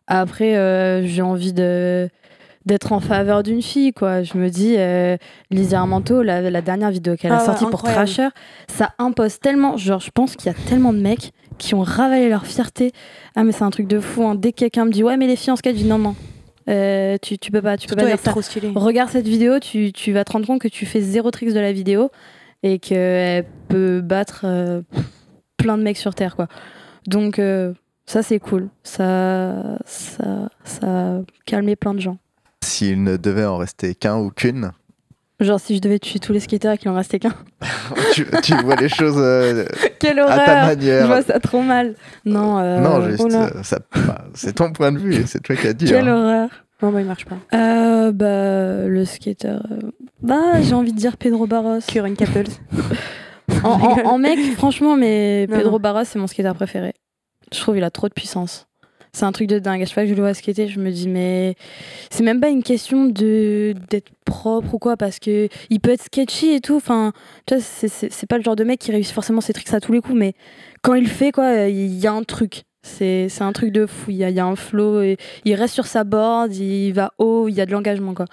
Après, euh, j'ai envie de d'être en faveur d'une fille, quoi. Je me dis, euh, Lizzie Armento, la, la dernière vidéo qu'elle a Ah ouais, sortie pour. Thrasher, ça impose tellement. Genre, je pense qu'il y a tellement de mecs qui ont ravalé leur fierté. Ah, mais c'est un truc de fou. hein. Dès que quelqu'un me dit, ouais, mais les filles en skate, je dis non, non. Euh, tu, tu peux pas, tu peux pas dire ça. trop. Regarde cette vidéo, tu, tu vas te rendre compte que tu fais zéro tricks de la vidéo et qu'elle peut battre euh, plein de mecs sur Terre, quoi. Donc, euh, ça, c'est cool. Ça, ça, ça a calmé plein de gens. S'il ne devait en rester qu'un ou qu'une, Genre, si je devais tuer tous les skateurs et qu'il en restait qu'un. tu, tu vois les choses euh, Quelle à ta horreur Je manière. vois ça trop mal. Non, euh, non, juste, oh euh, ça- bah, c'est ton point de vue, et c'est toi qui as dit. Quelle hein. horreur. Non, bah, il marche pas. Euh, bah, le skater. euh, Bah, j'ai envie de dire Pedro Barros. Current Couples. En, en- en mec, franchement, mais Non, Pedro non. Barros, c'est mon skater préféré. Je trouve il a trop de puissance. C'est un truc de dingue. À chaque fois que je le vois skater, je me dis, mais c'est même pas une question de d'être propre ou quoi, parce que il peut être sketchy et tout. Enfin, tu vois, c'est- pas le genre de mec qui réussit forcément ses tricks à tous les coups, mais quand il le fait, quoi, il y a un truc. C'est c'est un truc de fou. Il y a, il y a un flow. Et il reste sur sa board, il va haut, il y a de l'engagement, quoi.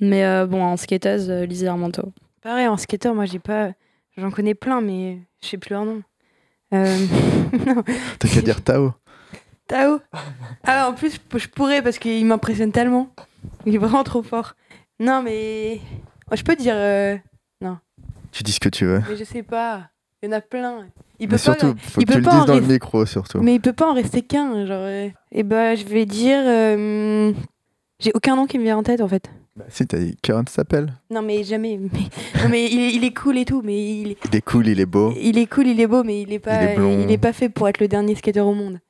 Mais euh, bon, en skateuse, euh, Lizzie Armento. Pareil, en skater, moi, j'ai pas. J'en connais plein, mais je sais plus leur nom. Euh... T'as qu'à dire Tao. Tao. Ah, en plus, je pourrais parce qu'il m'impressionne tellement. Il est vraiment trop fort. Non, mais. Je peux dire. euh, Tu dis ce que tu veux. Mais je sais pas. Il y en a plein. Il Mais peut pas. surtout, faut il que tu peut le pas dises dans le micro, surtout. Mais il peut pas en rester qu'un. Genre. euh, Et bah, je vais dire. euh, J'ai aucun nom qui me vient en tête en fait. Bah, si, t'as dit Karen s'appelle. Non, mais jamais. Mais, non, mais il, est, il est cool et tout, mais il est, Il est cool, il est beau. il est cool, il est beau, mais il est pas, Il est blond. il est pas fait pour être le dernier skater au monde.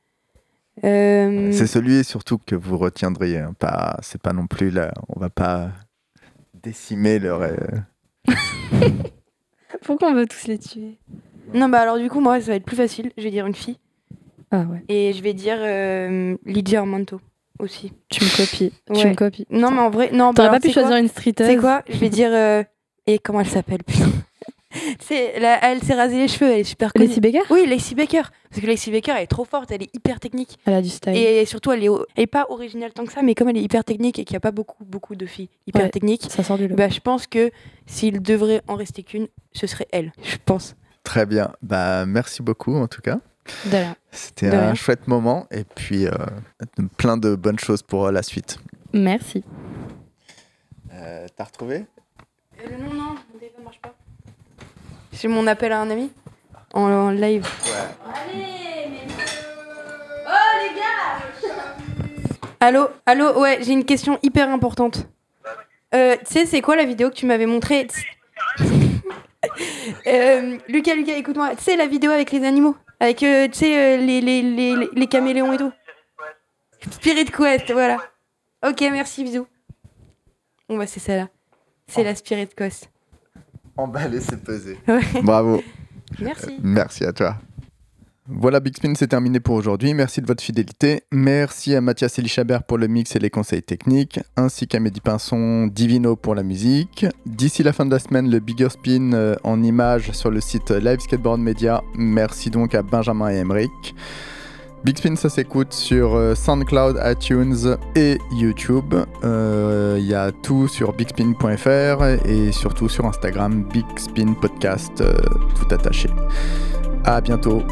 Euh, C'est celui surtout que vous retiendriez. hein. Pas, c'est pas non plus là. On va pas décimer leur. euh, Pourquoi on veut tous les tuer? Non, bah alors du coup, moi, ça va être plus facile. Je vais dire une fille. Ah ouais. Et je vais dire euh, Lydia Armento aussi. Tu me copies. Tu me copies. Non, mais en vrai, non. bah T'aurais alors, pas pu choisir une streeteuse? C'est quoi? Je vais dire. euh, Et comment elle s'appelle putain? C'est la- Elle s'est rasé les cheveux, elle est super connue. Lacey Becker Oui, Lacey Baker. Parce que Lacey Baker, elle est trop forte, elle est hyper technique. Elle a du style. Et surtout, elle est, o- elle est pas originale tant que ça, mais comme elle est hyper technique et qu'il n'y a pas beaucoup, beaucoup de filles hyper Ouais. techniques, Ça sort du lot. bah, je pense que s'il devrait en rester qu'une, ce serait elle. Je pense. Très bien. Bah, merci beaucoup en tout cas. C'était De un rien. chouette moment et puis euh, plein de bonnes choses pour euh, la suite. Merci. Euh, T'as retrouvé non, non, mon téléphone marche pas. C'est mon appel à un ami en, live. Allô, allô, ouais, j'ai une question hyper importante. Euh, tu sais, c'est quoi la vidéo que tu m'avais montrée? Euh, Lucas, Lucas, écoute-moi. Tu sais, la vidéo avec les animaux? Avec, euh, tu sais, les, les, les, les- les caméléons et tout? Spirit Quest, voilà. Ok, merci, bisous. Bon, bah, c'est celle-là. C'est la Spirit Quest. Emballé, c'est pesé. Ouais. Bravo. Merci. Merci à toi. Voilà, Big Spin, c'est terminé pour aujourd'hui. Merci de votre fidélité. Merci à Mathias Elichabert pour le mix et les conseils techniques, ainsi qu'à Mehdi Pinson, Divino pour la musique. D'ici la fin de la semaine, le Bigger Spin euh, en images sur le site Live Skateboard Media. Merci donc à Benjamin et Emeric. Big Spin, ça s'écoute sur euh, SoundCloud, iTunes et YouTube. Euh, Il y a tout sur bigspin.fr et surtout sur Instagram, Big Podcast, euh, tout attaché. À bientôt.